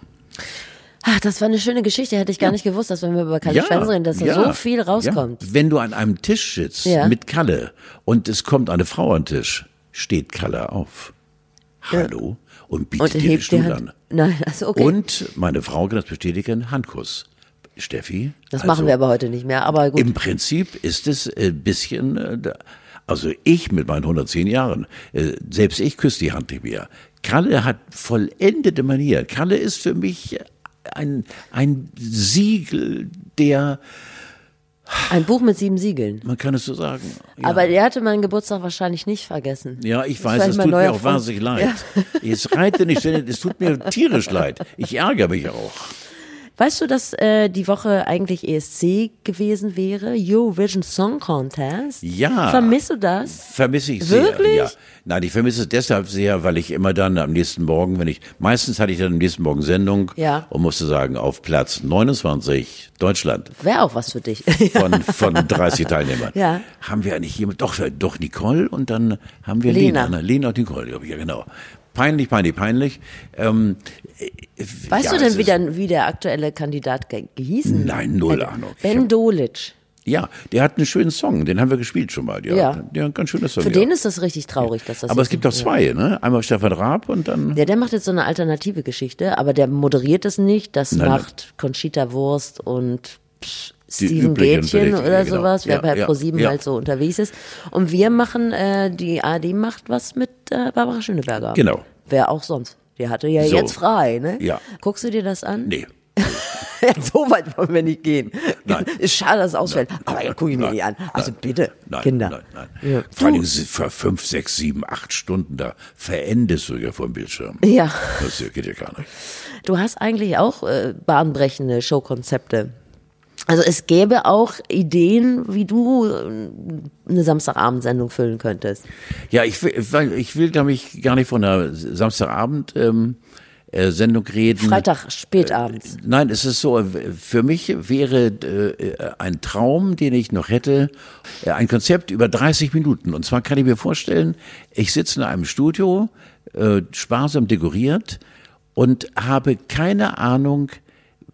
Ach, das war eine schöne Geschichte, hätte ich gar ja. nicht gewusst, dass wenn wir über Kalle ja, Schwänze reden, dass da ja, so viel rauskommt.
Ja. Wenn du an einem Tisch sitzt mit Kalle und es kommt eine Frau an den Tisch, steht Kalle auf. Hallo und bietet und dir den Stuhl an.
Nein, also okay.
Und meine Frau kann das bestätigen, Handkuss. Steffi.
Das also, machen wir aber heute nicht mehr, aber gut.
Im Prinzip ist es ein bisschen, äh, also ich mit meinen 110 Jahren, äh, selbst ich küsse die Hand nicht mehr. Kalle hat vollendete Manier. Kalle ist für mich ein, ein Siegel der
ein Buch mit sieben Siegeln.
Man kann es so sagen.
Ja. Aber er hatte meinen Geburtstag wahrscheinlich nicht vergessen.
Ja, ich weiß, es tut mir auch wahnsinnig leid. Ja. Ich reite nicht, es tut mir tierisch leid. Ich ärgere mich auch.
Weißt du, dass äh, die Woche eigentlich ESC gewesen wäre? Eurovision Song Contest?
Ja.
Vermisst du das?
Vermisse ich sehr.
Wirklich? Ja.
Nein, ich vermisse es deshalb sehr, weil ich immer dann am nächsten Morgen, wenn ich, meistens hatte ich dann am nächsten Morgen Sendung
ja.
und musste sagen, auf Platz 29 Deutschland.
Wäre auch was für dich. [laughs]
Von, von 30 Teilnehmern.
Ja.
Haben wir eigentlich jemand, doch, doch Nicole und dann haben wir Lena. Lena, Lena und Nicole, glaube ich, ja genau. Peinlich, peinlich, peinlich. Ähm,
weißt ja, du denn, wie, dann, wie der aktuelle Kandidat ge gehießen?
Nein, null Ahnung.
Ben Dolic.
Ja, der hat einen schönen Song, den haben wir gespielt schon mal. Ja, ja. Der hat ein ganz schöner Song.
Für
ja.
den ist das richtig traurig, dass das.
Aber es gibt auch zwei, ne? Einmal Stefan Raab und dann.
Ja, der macht jetzt so eine alternative Geschichte, aber der moderiert es nicht. Das nein, macht. Conchita Wurst und pff, Steven Gätchen oder ja, genau. sowas, wer ja, bei ProSieben ja, halt so unterwegs ist. Und wir machen, äh, die ARD macht was mit äh, Barbara Schöneberger.
Genau.
Wer auch sonst. Der hatte ja so. jetzt frei, ne?
Ja.
Guckst du dir das an?
Nee. [laughs]
so weit wollen wir nicht gehen.
Nein. [laughs]
Ist schade, dass es ausfällt.
Nein.
Aber ja, gucke ich mir
nein.
nicht an. Also
nein.
bitte,
nein.
Kinder.
Nein, nein. Ja. Vor allem für fünf, sechs, sieben, acht Stunden da verendest du ja vor dem Bildschirm.
Ja.
Das geht ja gar nicht.
Du hast eigentlich auch äh, bahnbrechende Showkonzepte. Also es gäbe auch Ideen, wie du äh, eine Samstagabendsendung füllen könntest.
Ja, ich will, ich will, glaube ich, gar nicht von einer Samstagabend. Ähm, äh, Sendung reden.
Freitag spätabends.
Äh, nein, es ist so, für mich wäre äh, ein Traum, den ich noch hätte, äh, ein Konzept über 30 Minuten. Und zwar kann ich mir vorstellen, ich sitze in einem Studio, sparsam dekoriert und habe keine Ahnung,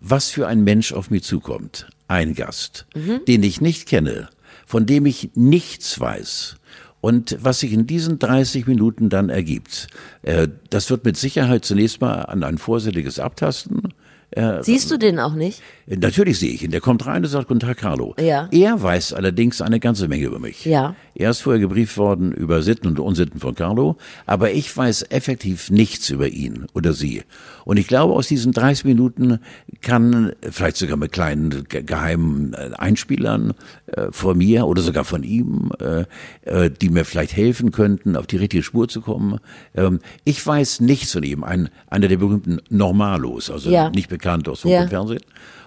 was für ein Mensch auf mich zukommt. Ein Gast, mhm. den ich nicht kenne, von dem ich nichts weiß und was sich in diesen 30 Minuten dann ergibt, äh, das wird mit Sicherheit zunächst mal an ein vorsichtiges Abtasten Äh,
Siehst du den auch nicht?
Natürlich sehe ich ihn. Der kommt rein und sagt, guten Tag, Carlo.
Ja.
Er weiß allerdings eine ganze Menge über mich.
Ja.
Er ist vorher gebrieft worden über Sitten und Unsitten von Carlo, aber ich weiß effektiv nichts über ihn oder sie. Und ich glaube, aus diesen 30 Minuten kann, vielleicht sogar mit kleinen ge- geheimen äh, Einspielern äh, von mir oder sogar von ihm, äh, äh, die mir vielleicht helfen könnten, auf die richtige Spur zu kommen. Ähm, ich weiß nichts von ihm. Ein, einer der berühmten Normalos, also
Ja.
nicht bekannt aus Funk
Ja.
und Fernsehen.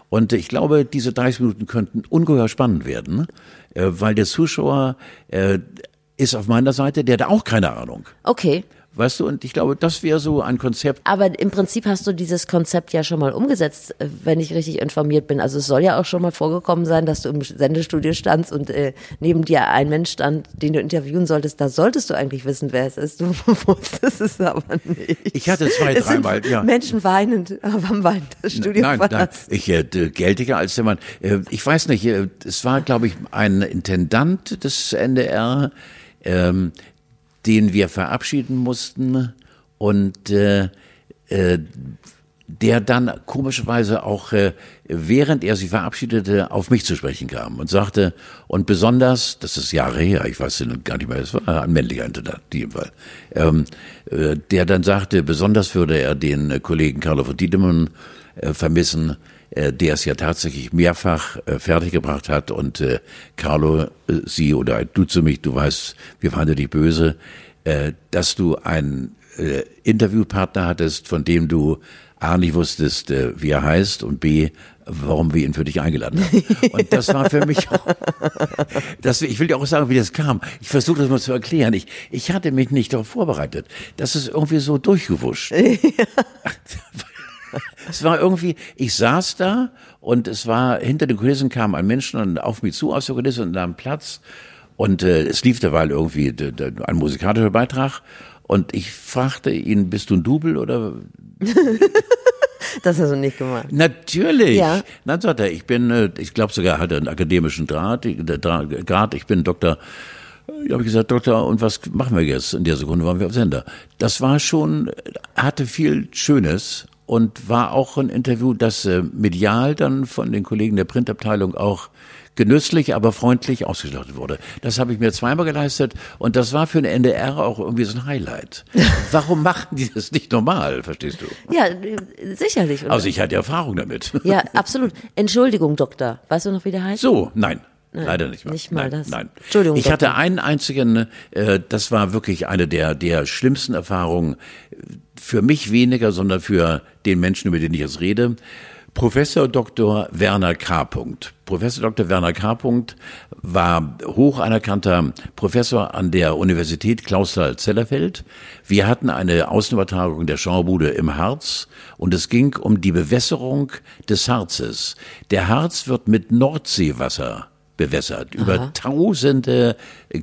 Und ich glaube, diese 30 Minuten könnten ungeheuer spannend werden, äh, weil der Zuschauer äh, ist auf meiner Seite, der hat auch keine Ahnung.
Okay.
Weißt du, und ich glaube, das wäre so ein Konzept.
Aber im Prinzip hast du dieses Konzept ja schon mal umgesetzt, wenn ich richtig informiert bin. Also es soll ja auch schon mal vorgekommen sein, dass du im Sendestudio standst und äh, neben dir ein Mensch stand, den du interviewen solltest. Da solltest du eigentlich wissen, wer es ist. Du [laughs] wusstest es aber nicht.
Ich hatte zwei, dreimal, ja.
Menschen weinend, haben weinend das Studio
Nein, nein, ich äh, gelte als der Mann. Äh, ich weiß nicht, äh, es war, glaube ich, ein Intendant des NDR, ähm, den wir verabschieden mussten. Und äh, äh, der dann komischerweise auch, äh, während er sich verabschiedete, auf mich zu sprechen kam und sagte, und besonders, das ist Jahre her, ich weiß gar nicht mehr, es war ein männlicher Intendant, in jedem Fall, ähm, äh, der dann sagte, besonders würde er den äh, Kollegen Carlo von Tiedemann äh, vermissen, der es ja tatsächlich mehrfach äh, fertiggebracht hat und äh, Carlo, äh, sie oder du zu mich, du weißt, wir fanden dich böse, äh, dass du einen äh, Interviewpartner hattest, von dem du A nicht wusstest, äh, wie er heißt und B, warum wir ihn für dich eingeladen haben. [laughs] Und das war für mich auch, das, ich will dir auch sagen, wie das kam. Ich versuche das mal zu erklären. Ich, ich hatte mich nicht darauf vorbereitet. Das ist irgendwie so durchgewuscht. [laughs] [laughs] [laughs] Es war irgendwie, ich saß da und es war, hinter den Kulissen kam ein Mensch und auf mich zu aus der Kulisse und nahm Platz. Und äh, es lief derweil irgendwie d- d- ein musikalischer Beitrag. Und ich fragte ihn, bist du ein Double oder? [laughs]
Das hast du nicht gemacht.
Natürlich.
Ja.
Dann sagt er, ich bin, äh, ich glaube sogar, hat er einen akademischen Draht, Grad, ich bin Doktor. Ich habe gesagt, Doktor, und was machen wir jetzt? In der Sekunde waren wir auf Sender. Das war schon, hatte viel Schönes und war auch ein Interview, das äh, medial dann von den Kollegen der Printabteilung auch genüsslich, aber freundlich ausgestattet wurde. Das habe ich mir zweimal geleistet und das war für den NDR auch irgendwie so ein Highlight. [laughs] Warum machten die das nicht normal, verstehst du?
Ja, äh, sicherlich. oder?
Also ich hatte Erfahrung damit.
ja, [laughs] absolut. Entschuldigung, Doktor. Weißt du noch, wie der heißt?
So, nein. Leider nicht mal.
nicht mal
nein,
das.
Nein.
Entschuldigung,
Ich hatte einen einzigen, äh, das war wirklich eine der, der schlimmsten Erfahrungen, für mich weniger, sondern für den Menschen, über den ich jetzt rede. Professor Dr. Werner K. Professor Dr. Werner K. War hoch anerkannter Professor an der Universität Clausthal-Zellerfeld. Wir hatten eine Außenübertragung der Schaubude im Harz und es ging um die Bewässerung des Harzes. Der Harz wird mit Nordseewasser bewässert. Über tausende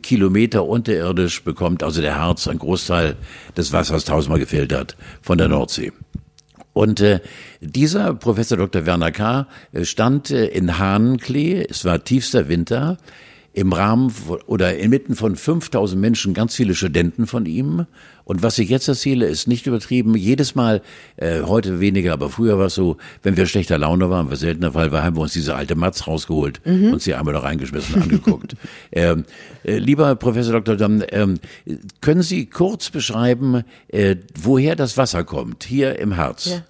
Kilometer unterirdisch bekommt also der Harz einen Großteil des Wassers tausendmal gefiltert von der Nordsee. Und äh, dieser Professor Dr. Werner K. stand äh, in Hahnenklee, es war tiefster Winter, im Rahmen oder inmitten von 5000 Menschen, ganz viele Studenten von ihm. Und was ich jetzt erzähle, ist nicht übertrieben. Jedes Mal, äh, heute weniger, aber früher war es so, wenn wir schlechter Laune waren, was seltener Fall war, haben wir uns diese alte Matz rausgeholt und sie einmal da reingeschmissen und angeguckt. [laughs] ähm, äh, lieber Professor Dr. Damm, ähm, können Sie kurz beschreiben, äh, woher das Wasser kommt, hier im Harz?
Ja.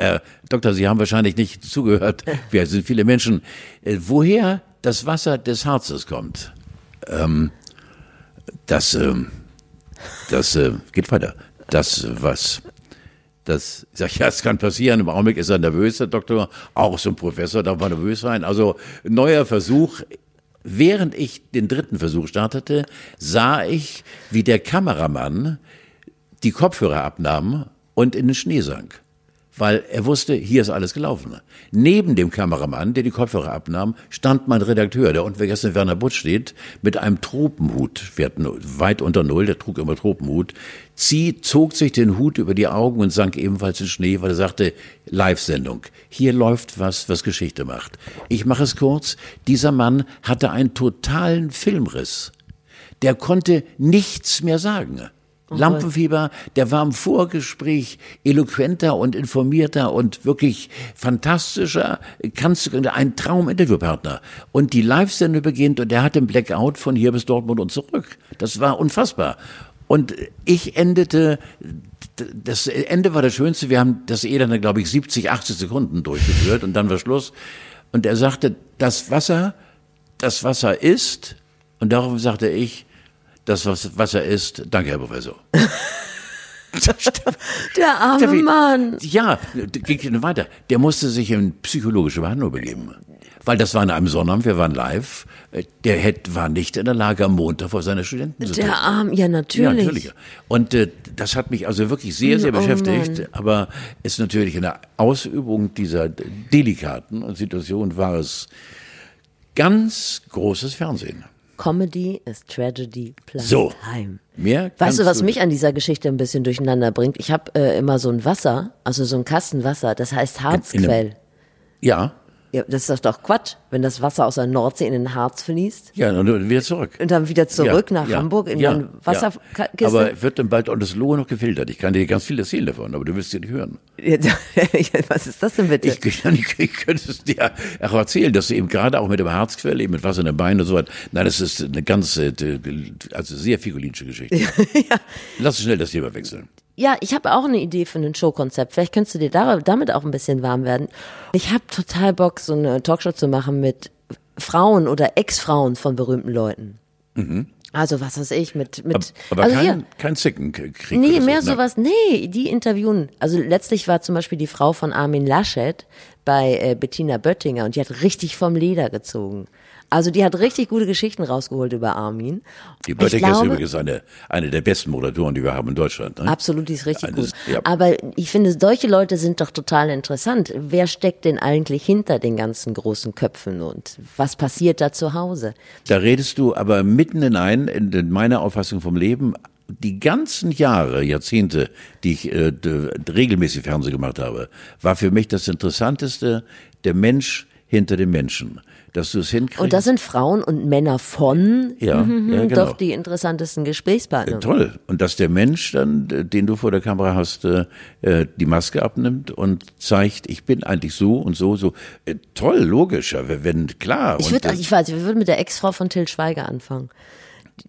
Äh, Doktor, Sie haben wahrscheinlich nicht [laughs] zugehört. Wir sind viele Menschen. Äh, woher das Wasser des Harzes kommt, ähm, das, ähm, das äh, geht weiter. Das, was, das, ich sag, ja, es kann passieren. Im Augenblick ist er nervös, der Doktor. Auch so ein Professor darf man nervös sein. Also, neuer Versuch. Während ich den dritten Versuch startete, sah ich, wie der Kameramann die Kopfhörer abnahm und in den Schnee sank. Weil er wusste, hier ist alles gelaufen. Neben dem Kameramann, der die Kopfhörer abnahm, stand mein Redakteur, der unvergessen Werner Butz steht, mit einem Tropenhut. Wir hatten weit unter Null, der trug immer Tropenhut. Sie zog sich den Hut über die Augen und sank ebenfalls in Schnee, weil er sagte, Live-Sendung. Hier läuft was, was Geschichte macht. Ich mache es kurz. Dieser Mann hatte einen totalen Filmriss. Der konnte nichts mehr sagen. Lampenfieber, der war im Vorgespräch eloquenter und informierter und wirklich fantastischer, kannst du, ein Traum-Interviewpartner. Und die Live-Sendung beginnt und er hat den Blackout von hier bis Dortmund und zurück. Das war unfassbar. Und ich endete, das Ende war das Schönste, wir haben das eh dann, glaube ich, 70, 80 Sekunden durchgeführt und dann war Schluss. Und er sagte, das Wasser, das Wasser ist, und darauf sagte ich, das Wasser ist, danke, Herr Professor. [laughs]
Der arme
Steffi,
Mann.
Ja, ging weiter. Der musste sich in psychologische Behandlung begeben. Weil das war an einem Sonnabend, wir waren live. Der hätte, war nicht in der Lage, am Montag vor seiner Studenten zu
Der Arm, ja natürlich.
Ja, natürlich. Und äh, das hat mich also wirklich sehr, sehr
Oh
beschäftigt.
Mann.
Aber ist natürlich in der Ausübung dieser delikaten Situation war es ganz großes Fernsehen.
Comedy ist Tragedy plus
So.
Time.
Mehr
Weißt du, was mich an dieser Geschichte ein bisschen durcheinander bringt? Ich habe äh, immer so ein Wasser, also so ein Kasten Wasser, das heißt Harzquell.
Ja,
Ja, das ist doch Quatsch, wenn das Wasser aus der Nordsee in den Harz fließt
ja, und dann wieder zurück.
und dann wieder zurück
Ja,
nach
ja,
Hamburg in
ja,
ein Wasserkiste.
Ja. Aber wird dann bald auch das Lohe noch gefiltert? Ich kann dir ganz viel erzählen davon, aber du willst ja nicht hören. [laughs]
was ist das denn bitte?
Ich, ich, ich, könnte es dir auch erzählen, dass du eben gerade auch mit dem Harzquell, eben mit Wasser in den Beinen und so weiter. Nein, das ist eine ganz, äh, also sehr figulinische Geschichte. [laughs] Lass uns schnell das Thema wechseln.
Ja, ich habe auch eine Idee für ein Showkonzept. Vielleicht könntest du dir da, damit auch ein bisschen warm werden. Ich habe total Bock, so eine Talkshow zu machen mit Frauen oder Ex-Frauen von berühmten Leuten. Also was weiß ich, mit, mit
Aber
also
kein,
hier,
kein Zickenkrieg.
Nee, mehr
so.
sowas. Nee, die interviewen. Also letztlich war zum Beispiel die Frau von Armin Laschet bei äh, Bettina Böttinger und die hat richtig vom Leder gezogen. Also die hat richtig gute Geschichten rausgeholt über Armin.
Die
Ich
Böttinger ist übrigens eine, eine der besten Moderatoren, die wir haben in Deutschland. Ne?
Absolut, die ist richtig
Eines-
gut.
ja.
Aber ich finde, solche Leute sind doch total interessant. Wer steckt denn eigentlich hinter den ganzen großen Köpfen und was passiert da zu Hause?
Da redest du aber mitten hinein in in meiner Auffassung vom Leben. Die ganzen Jahre, Jahrzehnte, die ich äh, regelmäßig Fernsehen gemacht habe, war für mich das Interessanteste der Mensch hinter dem Menschen. Dass du es hinkriegst.
Und das sind Frauen und Männer von
Ja,
mhm,
ja, genau.
doch die interessantesten Gesprächspartner.
Toll. Und dass der Mensch dann, äh, den du vor der Kamera hast, äh, äh, die Maske abnimmt und zeigt, ich bin eigentlich so und so, so. Äh, Toll, logisch, ja, wenn, klar.
Ich würde,
äh,
ich weiß, wir würden mit der Ex-Frau von Till Schweiger anfangen.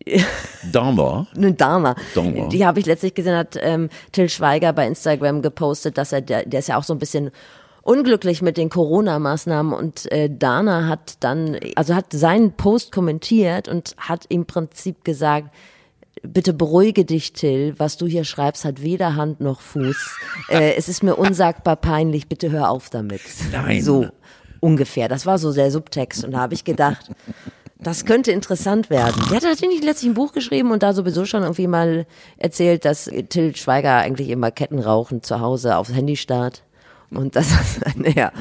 [laughs]
Dahmer.
Eine Dana.
Dana.
Die habe ich letztlich gesehen, hat ähm, Till Schweiger bei Instagram gepostet, dass er, der, der ist ja auch so ein bisschen unglücklich mit den Corona-Maßnahmen und äh, Dana hat dann, also hat seinen Post kommentiert und hat im Prinzip gesagt, bitte beruhige dich, Till, was du hier schreibst, hat weder Hand noch Fuß. [laughs] Äh, es ist mir unsagbar peinlich, bitte hör auf damit.
Nein.
So ungefähr. Das war so der Subtext und da habe ich gedacht, das könnte interessant werden. Der hat natürlich letztlich ein Buch geschrieben und da sowieso schon irgendwie mal erzählt, dass Till Schweiger eigentlich immer Kettenrauchen zu Hause aufs Handy starrt. Und das ist, naja,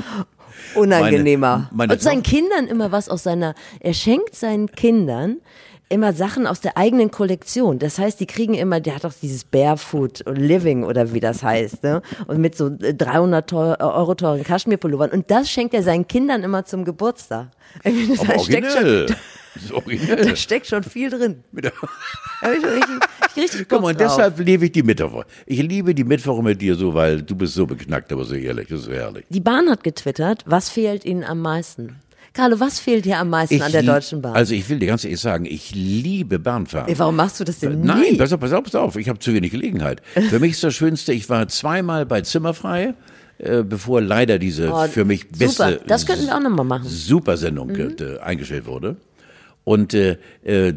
unangenehmer.
Meine- meine
und seinen Kindern immer was aus seiner, er schenkt seinen Kindern immer Sachen aus der eigenen Kollektion. Das heißt, die kriegen immer, der hat auch dieses Barefoot Living oder wie das heißt, ne? Und mit so 300 teu- Euro teuren Kaschmirpullovern. Und das schenkt er seinen Kindern immer zum Geburtstag.
Aber
steckt schon, [laughs] da steckt schon viel drin. Da hab ich richtig, richtig [laughs]
Guck mal, deshalb liebe ich die Mittwoche. Ich liebe die Mittwoche mit dir so, weil du bist so beknackt, aber so ehrlich, das ist so herrlich.
Die Bahn hat getwittert, was fehlt Ihnen am meisten? Carlo, was fehlt dir am meisten an der Deutschen Bahn?
Also ich will dir ganz ehrlich sagen, ich liebe Bahnfahren.
Ey, warum machst du das denn
Nein,
nie?
pass auf, pass auf, pass auf. Ich habe zu wenig Gelegenheit. Für mich ist das Schönste, ich war zweimal bei Zimmerfrei, äh, bevor leider diese
Oh,
für mich beste
super. Das könnten wir auch noch mal machen.
super Sendung äh, eingestellt wurde. Und äh, äh,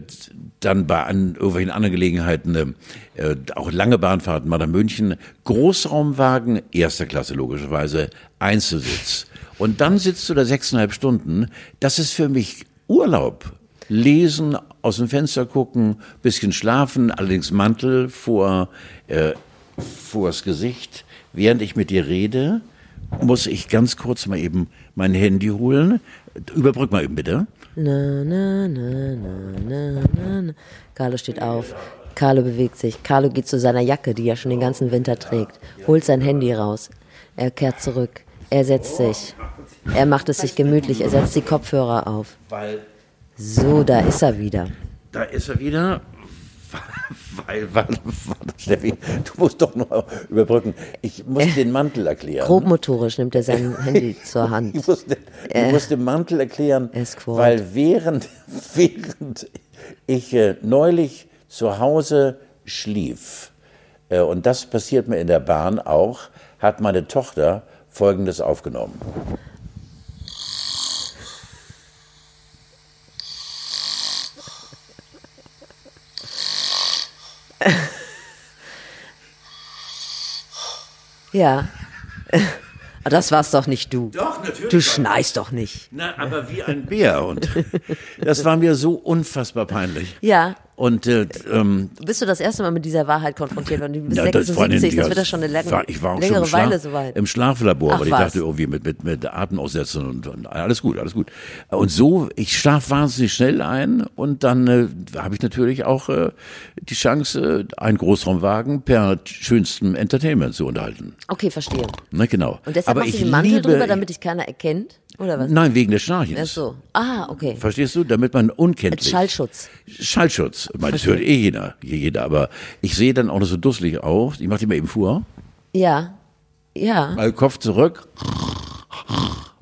dann bei an irgendwelchen anderen Gelegenheiten äh, äh, auch lange Bahnfahrten mal nach München, Großraumwagen, erster Klasse logischerweise, Einzelsitz. Und dann sitzt du da sechseinhalb Stunden. Das ist für mich Urlaub. Lesen, aus dem Fenster gucken, bisschen schlafen, allerdings Mantel vor, äh, vors Gesicht. Während ich mit dir rede, muss ich ganz kurz mal eben mein Handy holen. Überbrück mal eben bitte.
Na, na, na, na, na, na, na. Carlo steht auf. Carlo bewegt sich. Carlo geht zu seiner Jacke, die er schon den ganzen Winter trägt. Holt sein Handy raus. Er kehrt zurück. Er setzt sich. Er macht es sich gemütlich. Er setzt die Kopfhörer auf. So, da ist er wieder.
da ist er wieder, Weil, [laughs] warte, warte, Steffi, du musst doch noch überbrücken. Ich muss den Mantel erklären.
Grobmotorisch nimmt er sein [laughs] Handy zur Hand.
Ich muss, den, ich muss den Mantel erklären, weil während, [laughs] während ich äh, neulich zu Hause schlief, äh, und das passiert mir in der Bahn auch, hat meine Tochter Folgendes aufgenommen. [laughs]
Ja. [laughs] Das war's doch nicht du.
Doch, natürlich.
Du schneist doch nicht.
Na, aber wie ein Bär. Und das war mir so unfassbar peinlich.
Ja.
Und äh, ähm,
Bist du das erste Mal mit dieser Wahrheit konfrontiert worden? Du bist
Ja, das, vor allem
76, das wird ja schon eine längere,
war, ich war auch
längere
schon im, Schlaf,
Weile soweit.
im Schlaflabor,
Ach,
weil ich
was.
dachte irgendwie mit, mit, mit Atemaussetzen und, und alles gut, alles gut. Und so, ich schlaf wahnsinnig schnell ein und dann äh, habe ich natürlich auch äh, die Chance, äh, einen Großraumwagen per schönstem Entertainment zu unterhalten.
Okay, verstehe.
Na genau.
Und deshalb
Aber
machst du
ich
den Mantel
liebe,
drüber, damit dich keiner erkennt? Oder was?
Nein, wegen des Schnarchens.
Ach so. Ah, okay.
Verstehst du? Damit man unkenntlich.
Schallschutz.
Schallschutz. Ich meine, das hört eh jeder, jeder. Aber ich sehe dann auch noch so dusselig aus. Ich mache die mal eben vor.
Ja. Ja.
Mal Kopf zurück.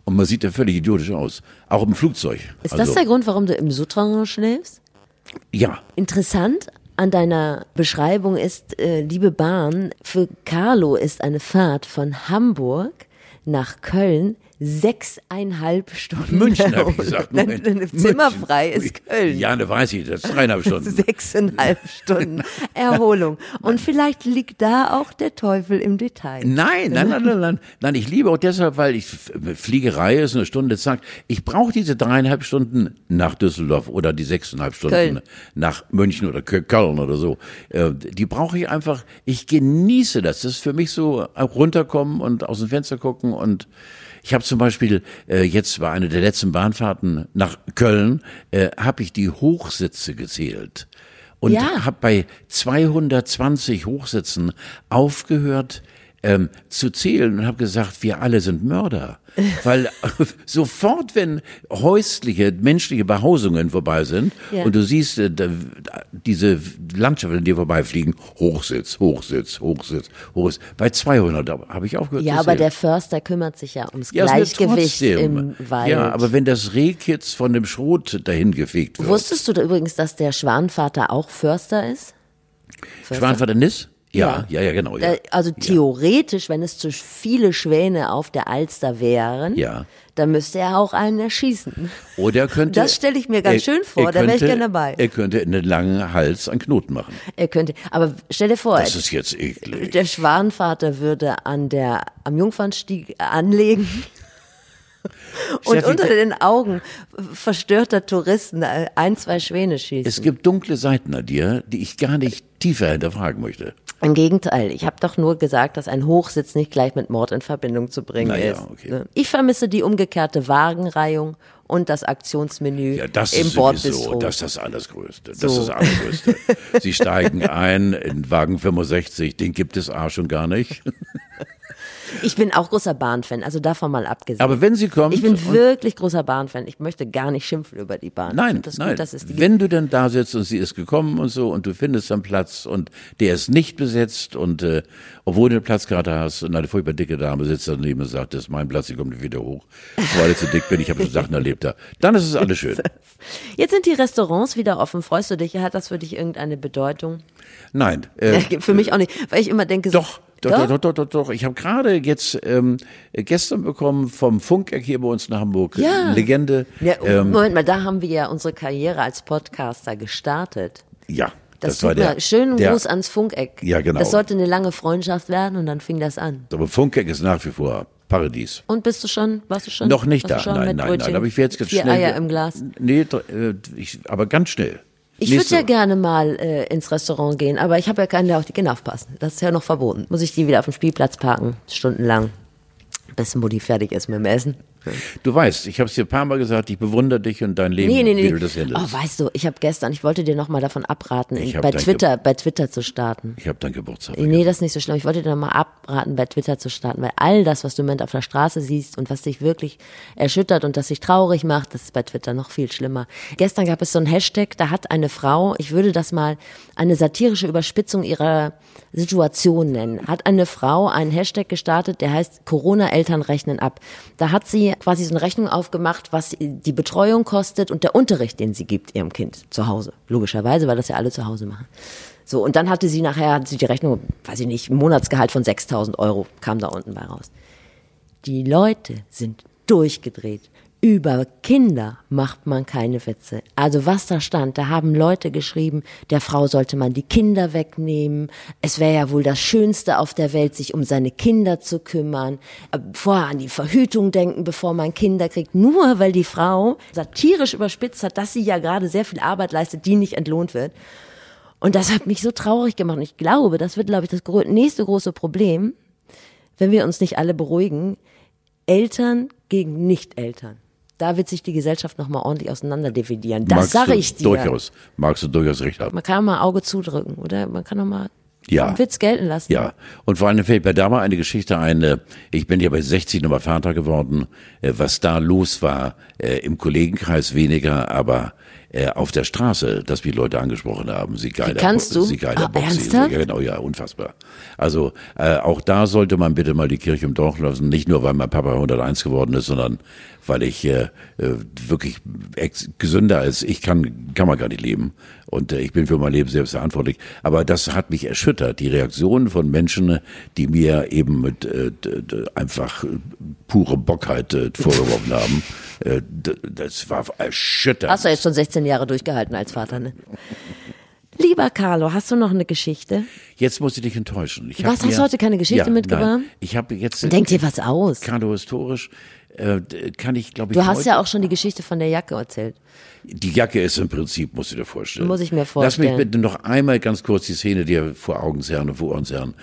Und man sieht ja völlig idiotisch aus. Auch im Flugzeug.
Ist
also,
das der Grund, warum du im Souterrain schläfst?
Ja.
Interessant an deiner Beschreibung ist, äh, liebe Bahn, für Carlo ist eine Fahrt von Hamburg nach Köln sechseinhalb Stunden.
München, habe ich gesagt. Moment.
Zimmerfrei
München.
ist Köln.
Ja, ne weiß ich. Das ist dreieinhalb Stunden. [laughs]
Sechseinhalb Stunden Erholung. Und vielleicht liegt da auch der Teufel im Detail.
Nein, nein, nein, nein, nein. Nein, ich liebe auch deshalb, weil ich Fliegerei ist eine Stunde zack. Ich brauche diese dreieinhalb Stunden nach Düsseldorf oder die sechseinhalb Stunden
Köln.
nach München oder Kö- Köln oder so. Äh, Die brauche ich einfach. Ich genieße das. Das ist für mich so auch runterkommen und aus dem Fenster gucken und ich habe zum Beispiel äh, jetzt bei einer der letzten Bahnfahrten nach Köln äh, habe ich die Hochsitze gezählt und
Ja.
habe bei 220 Hochsitzen aufgehört ähm, zu zählen und habe gesagt, wir alle sind Mörder. [laughs] Weil sofort, wenn häusliche, menschliche Behausungen vorbei sind
Ja.
und du siehst äh, diese Landschaft, an dir vorbeifliegen, Hochsitz, Hochsitz, Hochsitz, Hochsitz. Bei 200 habe ich aufgehört
Ja,
zu
aber der Förster kümmert sich ja ums
Ja,
Gleichgewicht im Wald.
Ja, aber wenn das Rehkitz von dem Schrot dahin gefegt wird.
Wusstest du da übrigens, dass der Schwanvater auch Förster ist? Förster?
Schwanvater Niss? Ja, ja, ja, genau. Ja.
Also theoretisch, wenn es zu viele Schwäne auf der Alster wären,
Ja.
dann müsste er auch einen erschießen.
Oder er [laughs] könnte.
Das stelle ich mir ganz
er-
schön vor, da wäre ich gerne dabei.
Er könnte in den langen Hals einen Knoten machen.
Er könnte, aber stell dir vor,
Das ist jetzt eklig.
der Schwanvater würde an der, am Jungfernstieg anlegen. [laughs] Und
Steffi,
unter den Augen verstörter Touristen ein, zwei Schwäne schießen.
Es gibt dunkle Seiten an dir, die ich gar nicht tiefer hinterfragen möchte.
Im Gegenteil, ich habe doch nur gesagt, dass ein Hochsitz nicht gleich mit Mord in Verbindung zu bringen
ja,
ist.
okay.
ne? Ich vermisse die umgekehrte Wagenreihung und das Aktionsmenü
Ja, das
im Bordbistro.
das ist das Allergrößte. Das
So.
ist das Allergrößte. [laughs] Sie steigen ein in Wagen 65, den gibt es A schon gar nicht. [laughs]
Ich bin auch großer Bahnfan, also davon mal abgesehen.
Aber wenn sie kommt.
ich bin wirklich großer Bahnfan. Ich möchte gar nicht schimpfen über die Bahn.
Nein,
das
nein.
Gut,
Wenn du dann da sitzt und sie ist gekommen und so und du findest einen Platz und der ist nicht besetzt und äh, obwohl du eine Platzkarte hast und eine furchtbar dicke Dame sitzt daneben und sagt, das ist mein Platz, ich komme nicht wieder hoch, weil ich zu dick bin, ich habe schon Sachen erlebt da. Dann ist es alles schön. [laughs]
Jetzt sind die Restaurants wieder offen. Freust du dich? Hat das für dich irgendeine Bedeutung?
Nein, äh, [laughs]
für mich auch nicht, weil ich immer denke, so,
Doch, doch, doch, doch, doch, doch, doch. Ich habe gerade jetzt ähm, gestern bekommen vom Funkeck hier bei uns in Hamburg.
Ja.
Legende.
Ja,
ähm,
Moment mal, da haben wir ja unsere Karriere als Podcaster gestartet.
ja,
Das,
das, war der.
schönen
der,
Gruß ans Funkeck.
Ja, genau.
Das sollte eine lange Freundschaft werden und dann fing das an.
Aber Funkeck ist nach wie vor Paradies.
Und bist du schon, warst du schon?
Noch nicht da, nein, nein,
Brötchen?
nein. Aber ich werde jetzt
Vier
schnell.
Eier im Glas.
Nee, äh, ich, aber ganz schnell.
Ich würde ja gerne mal äh, ins Restaurant gehen, aber ich habe ja keine, auf die Kinder aufpassen. Das ist ja noch verboten. Muss ich die wieder auf dem Spielplatz parken, stundenlang, bis Mutti fertig ist mit dem Essen.
Du weißt, ich habe es dir ein paar Mal gesagt, ich bewundere dich und dein Leben,
Nee, nee, nee.
wie du das handelst.
Oh, weißt du, ich habe gestern, ich wollte dir noch mal davon abraten, bei
dein
Twitter, bei Twitter zu starten.
ich habe deinen Geburtstag.
Nee, das ist nicht so schlimm. Ich wollte dir noch mal abraten, bei Twitter zu starten, weil all das, was du im Moment auf der Straße siehst und was dich wirklich erschüttert und das dich traurig macht, das ist bei Twitter noch viel schlimmer. Gestern gab es so ein Hashtag, da hat eine Frau, ich würde das mal eine satirische Überspitzung ihrer Situation nennen, hat eine Frau einen Hashtag gestartet, der heißt Corona-Eltern rechnen ab. Da hat sie quasi so eine Rechnung aufgemacht, was die Betreuung kostet und der Unterricht, den sie gibt ihrem Kind zu Hause. Logischerweise, weil das ja alle zu Hause machen. So, und dann hatte sie nachher, hatte sie die Rechnung, weiß ich nicht, Monatsgehalt von 6000 Euro kam da unten bei raus. Die Leute sind durchgedreht. Über Kinder macht man keine Witze. Also was da stand, da haben Leute geschrieben, der Frau sollte man die Kinder wegnehmen. Es wäre ja wohl das Schönste auf der Welt, sich um seine Kinder zu kümmern. Äh, Vorher an die Verhütung denken, bevor man Kinder kriegt. Nur weil die Frau satirisch überspitzt hat, dass sie ja gerade sehr viel Arbeit leistet, die nicht entlohnt wird. Und das hat mich so traurig gemacht. Und ich glaube, das wird, glaube ich, das nächste große Problem, wenn wir uns nicht alle beruhigen. Eltern gegen Nicht-Eltern. Da wird sich die Gesellschaft nochmal ordentlich auseinanderdividieren. Das
Magst
sage ich dir.
Durchaus, magst du durchaus recht haben.
Man kann mal Auge zudrücken, oder? Man kann auch mal
Ja.
einen Witz gelten lassen.
Ja, und vor allem fällt mir da mal eine Geschichte ein. äh, Ich bin ja bei 60 nochmal Vater geworden. äh, Was da los war, äh, im Kollegenkreis weniger, aber äh, auf der Straße, dass mich Leute angesprochen haben. Sie geiler,
kannst du?
Sie geiler
Ah,
Boxy. Ja, genau, ja, unfassbar. Also äh, auch da sollte man bitte mal die Kirche im Dorf lassen. Nicht nur, weil mein Papa 101 geworden ist, sondern weil ich äh, äh, wirklich ex gesünder als ich kann, kann man gar nicht leben. Und äh, ich bin für mein Leben selbst verantwortlich. Aber das hat mich erschüttert, die Reaktionen von Menschen, die mir eben mit äh, einfach äh, pure Bockheit äh, vorgeworfen haben. Äh, das war erschütternd.
Hast du jetzt schon 16 Jahre durchgehalten als Vater, ne? Lieber Carlo, hast du noch eine Geschichte?
Jetzt muss ich dich enttäuschen. Ich
Was, hast du heute keine Geschichte
ja,
mitgebracht?
Nein. Ich habe jetzt
Denk dir was aus.
Carlo historisch äh, kann ich glaube ich
Du hast ja auch schon die Geschichte von der Jacke erzählt.
Die Jacke ist im Prinzip, musst du dir vorstellen.
Muss ich mir
Lass
vorstellen.
mich bitte noch einmal ganz kurz die Szene dir vor Augen zerren und vor Ohren zerren.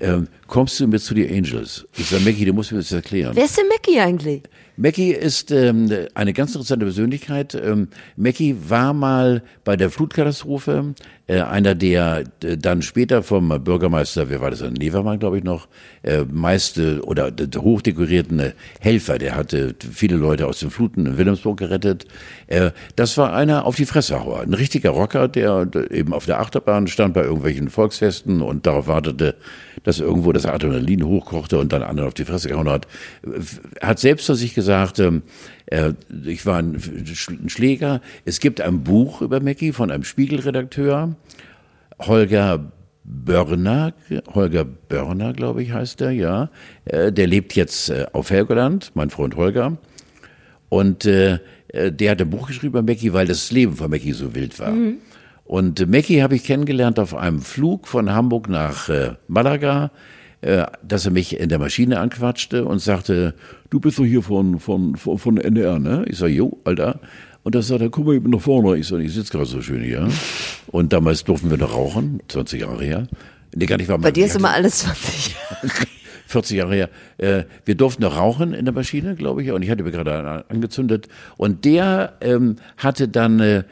Ähm, kommst du mit zu den Angels? Ich sage, Mackie, du musst mir das erklären.
Wer ist denn Mackie eigentlich?
Mackie ist ähm, eine ganz interessante Persönlichkeit. Ähm, Mackie war mal bei der Flutkatastrophe äh, einer der äh, dann später vom Bürgermeister, wer war das, Nevermann, glaube ich noch, äh, meiste oder hochdekorierten Helfer. Der hatte viele Leute aus den Fluten in Wilhelmsburg gerettet. Äh, das war einer auf die Fressehauer, ein richtiger Rocker, der eben auf der Achterbahn stand bei irgendwelchen Volksfesten und darauf wartete, dass irgendwo das Adrenalin hochkochte und dann anderen auf die Fresse gehauen hat. Er hat selbst zu sich gesagt, äh, ich war ein, ein Schläger. Es gibt ein Buch über Mackie von einem Spiegelredakteur, Holger Börner, Holger Börner, glaube ich, heißt er, ja. Äh, Der lebt jetzt äh, auf Helgoland, mein Freund Holger. Und äh, äh, der hat ein Buch geschrieben über Mackie, weil das Leben von Mackie so wild war. Und äh, Mackie habe ich kennengelernt auf einem Flug von Hamburg nach äh, Malaga, äh, dass er mich in der Maschine anquatschte und sagte, du bist doch hier von, von, von, von NDR, ne? Ich sage, jo, Alter. Und da sagt er, komm mal eben nach vorne. Ich sage, ich sitze gerade so schön hier. Und damals durften wir noch rauchen, 20 Jahre her. Nee, gar nicht, war
Bei dir ist immer alles 20 Jahre.
40 Jahre her. Äh, wir durften noch rauchen in der Maschine, glaube ich, und ich hatte mir gerade an- angezündet. Und der ähm, hatte dann äh,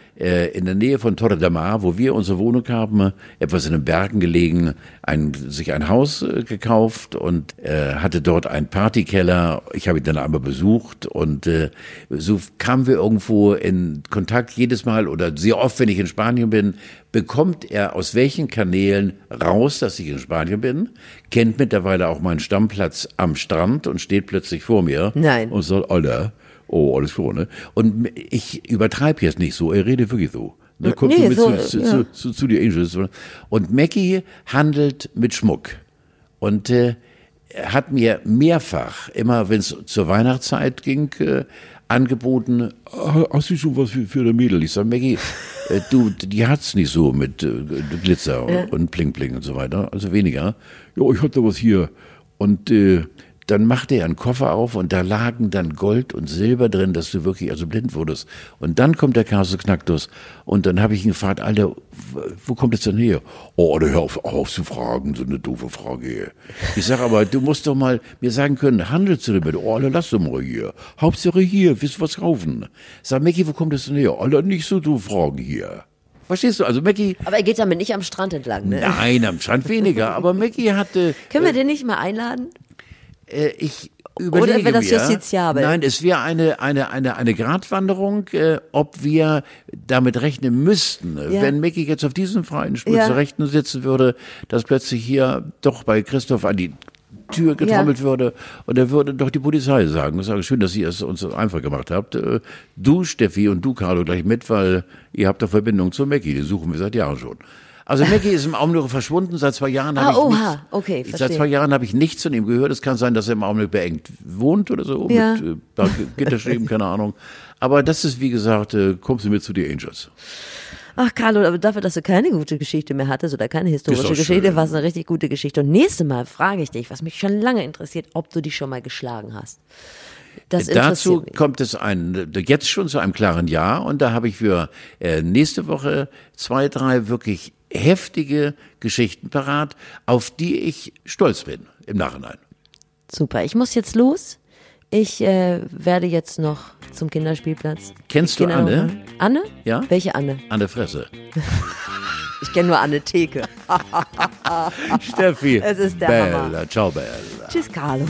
in der Nähe von Torre de Mar, wo wir unsere Wohnung haben, etwas in den Bergen gelegen, ein, sich ein Haus äh, gekauft und äh, hatte dort einen Partykeller. Ich habe ihn dann einmal besucht und äh, so kamen wir irgendwo in Kontakt jedes Mal oder sehr oft, wenn ich in Spanien bin, bekommt er aus welchen Kanälen raus, dass ich in Spanien bin, kennt mittlerweile auch meinen Stammplatz am Strand und steht plötzlich vor mir
Nein.
und sagt, Alter, oh, alles klar, ne? Und ich übertreibe jetzt nicht so, er redet wirklich so. Ne, kommt
Nee,
mit
so,
zu,
ja.
zu, zu, zu die Angels. Und Mackie handelt mit Schmuck. Und äh, hat mir mehrfach, immer wenn es zur Weihnachtszeit ging, äh, angeboten, "Ah, hast du schon was für, für der Mädel? Ich sag, Maggie, äh, du, die hat's nicht so mit äh, Glitzer und, und Bling Bling und so weiter, also weniger. Ja, ich hatte was hier. Und äh, dann machte er einen Koffer auf und da lagen dann Gold und Silber drin, dass du wirklich also blind wurdest. Und dann kommt der Kasus Knacktus und dann habe ich ihn gefragt, Alter, wo kommt es denn her? Oh, Alter, hör auf, auf zu fragen, so eine doofe Frage hier. Ich sage aber, du musst doch mal mir sagen können, handelst du damit? Oh, Alter, lass doch mal hier. Hauptsache hier, willst du was kaufen? Sag, Mickey, wo kommt es denn her? Alter, nicht so doof fragen hier. Verstehst du? Also Mackie.
Aber er geht damit nicht am Strand entlang, ne?
Nein, am Strand weniger. Aber Mackie hatte.
Können wir den nicht mal einladen?
Äh, ich überlege
Oder wäre das
mir,
justiziabel?
Nein, es wäre eine, eine, eine, eine Gratwanderung, äh, ob wir damit rechnen müssten,
Ja.
wenn Mickey jetzt auf diesem freien Stuhl
Ja.
zu Rechten sitzen würde, dass plötzlich hier doch bei Christoph an die Tür getrommelt würde und er würde doch die Polizei sagen. Ich sage, schön, dass ihr es uns so einfach gemacht habt. Äh, Du, Steffi, und du, Carlo, gleich mit, weil ihr habt doch Verbindung zu Mackie, den suchen wir seit Jahren schon. Also Mackie ist im Augenblick verschwunden. Seit zwei Jahren
Ah,
habe ich
oha,
nichts,
okay,
Seit
verstehe.
zwei Jahren habe ich nichts von ihm gehört. Es kann sein, dass er im Augenblick beengt wohnt oder so,
Ja.
mit äh, Gitterstäben, keine Ahnung. Aber das ist, wie gesagt, äh, kommst du mit zu den Angels.
Ach, Carlo, aber dafür, dass du keine gute Geschichte mehr hattest oder keine historische Geschichte, war es eine richtig gute Geschichte. Und nächstes Mal frage ich dich, was mich schon lange interessiert, ob du dich schon mal geschlagen hast. Das
Dazu kommt es ein, jetzt schon zu einem klaren Ja. Und da habe ich für äh, nächste Woche zwei, drei wirklich heftige Geschichten parat, auf die ich stolz bin im Nachhinein.
Super, ich muss jetzt los. Ich äh, werde jetzt noch zum Kinderspielplatz.
Kennst du Anne?
Anne?
Ja.
Welche Anne?
Anne Fresse. [laughs]
ich kenne nur Anne Theke. [laughs]
Steffi.
Es ist der
Bella.
Hammer.
Ciao, Bella.
Tschüss, Carlo.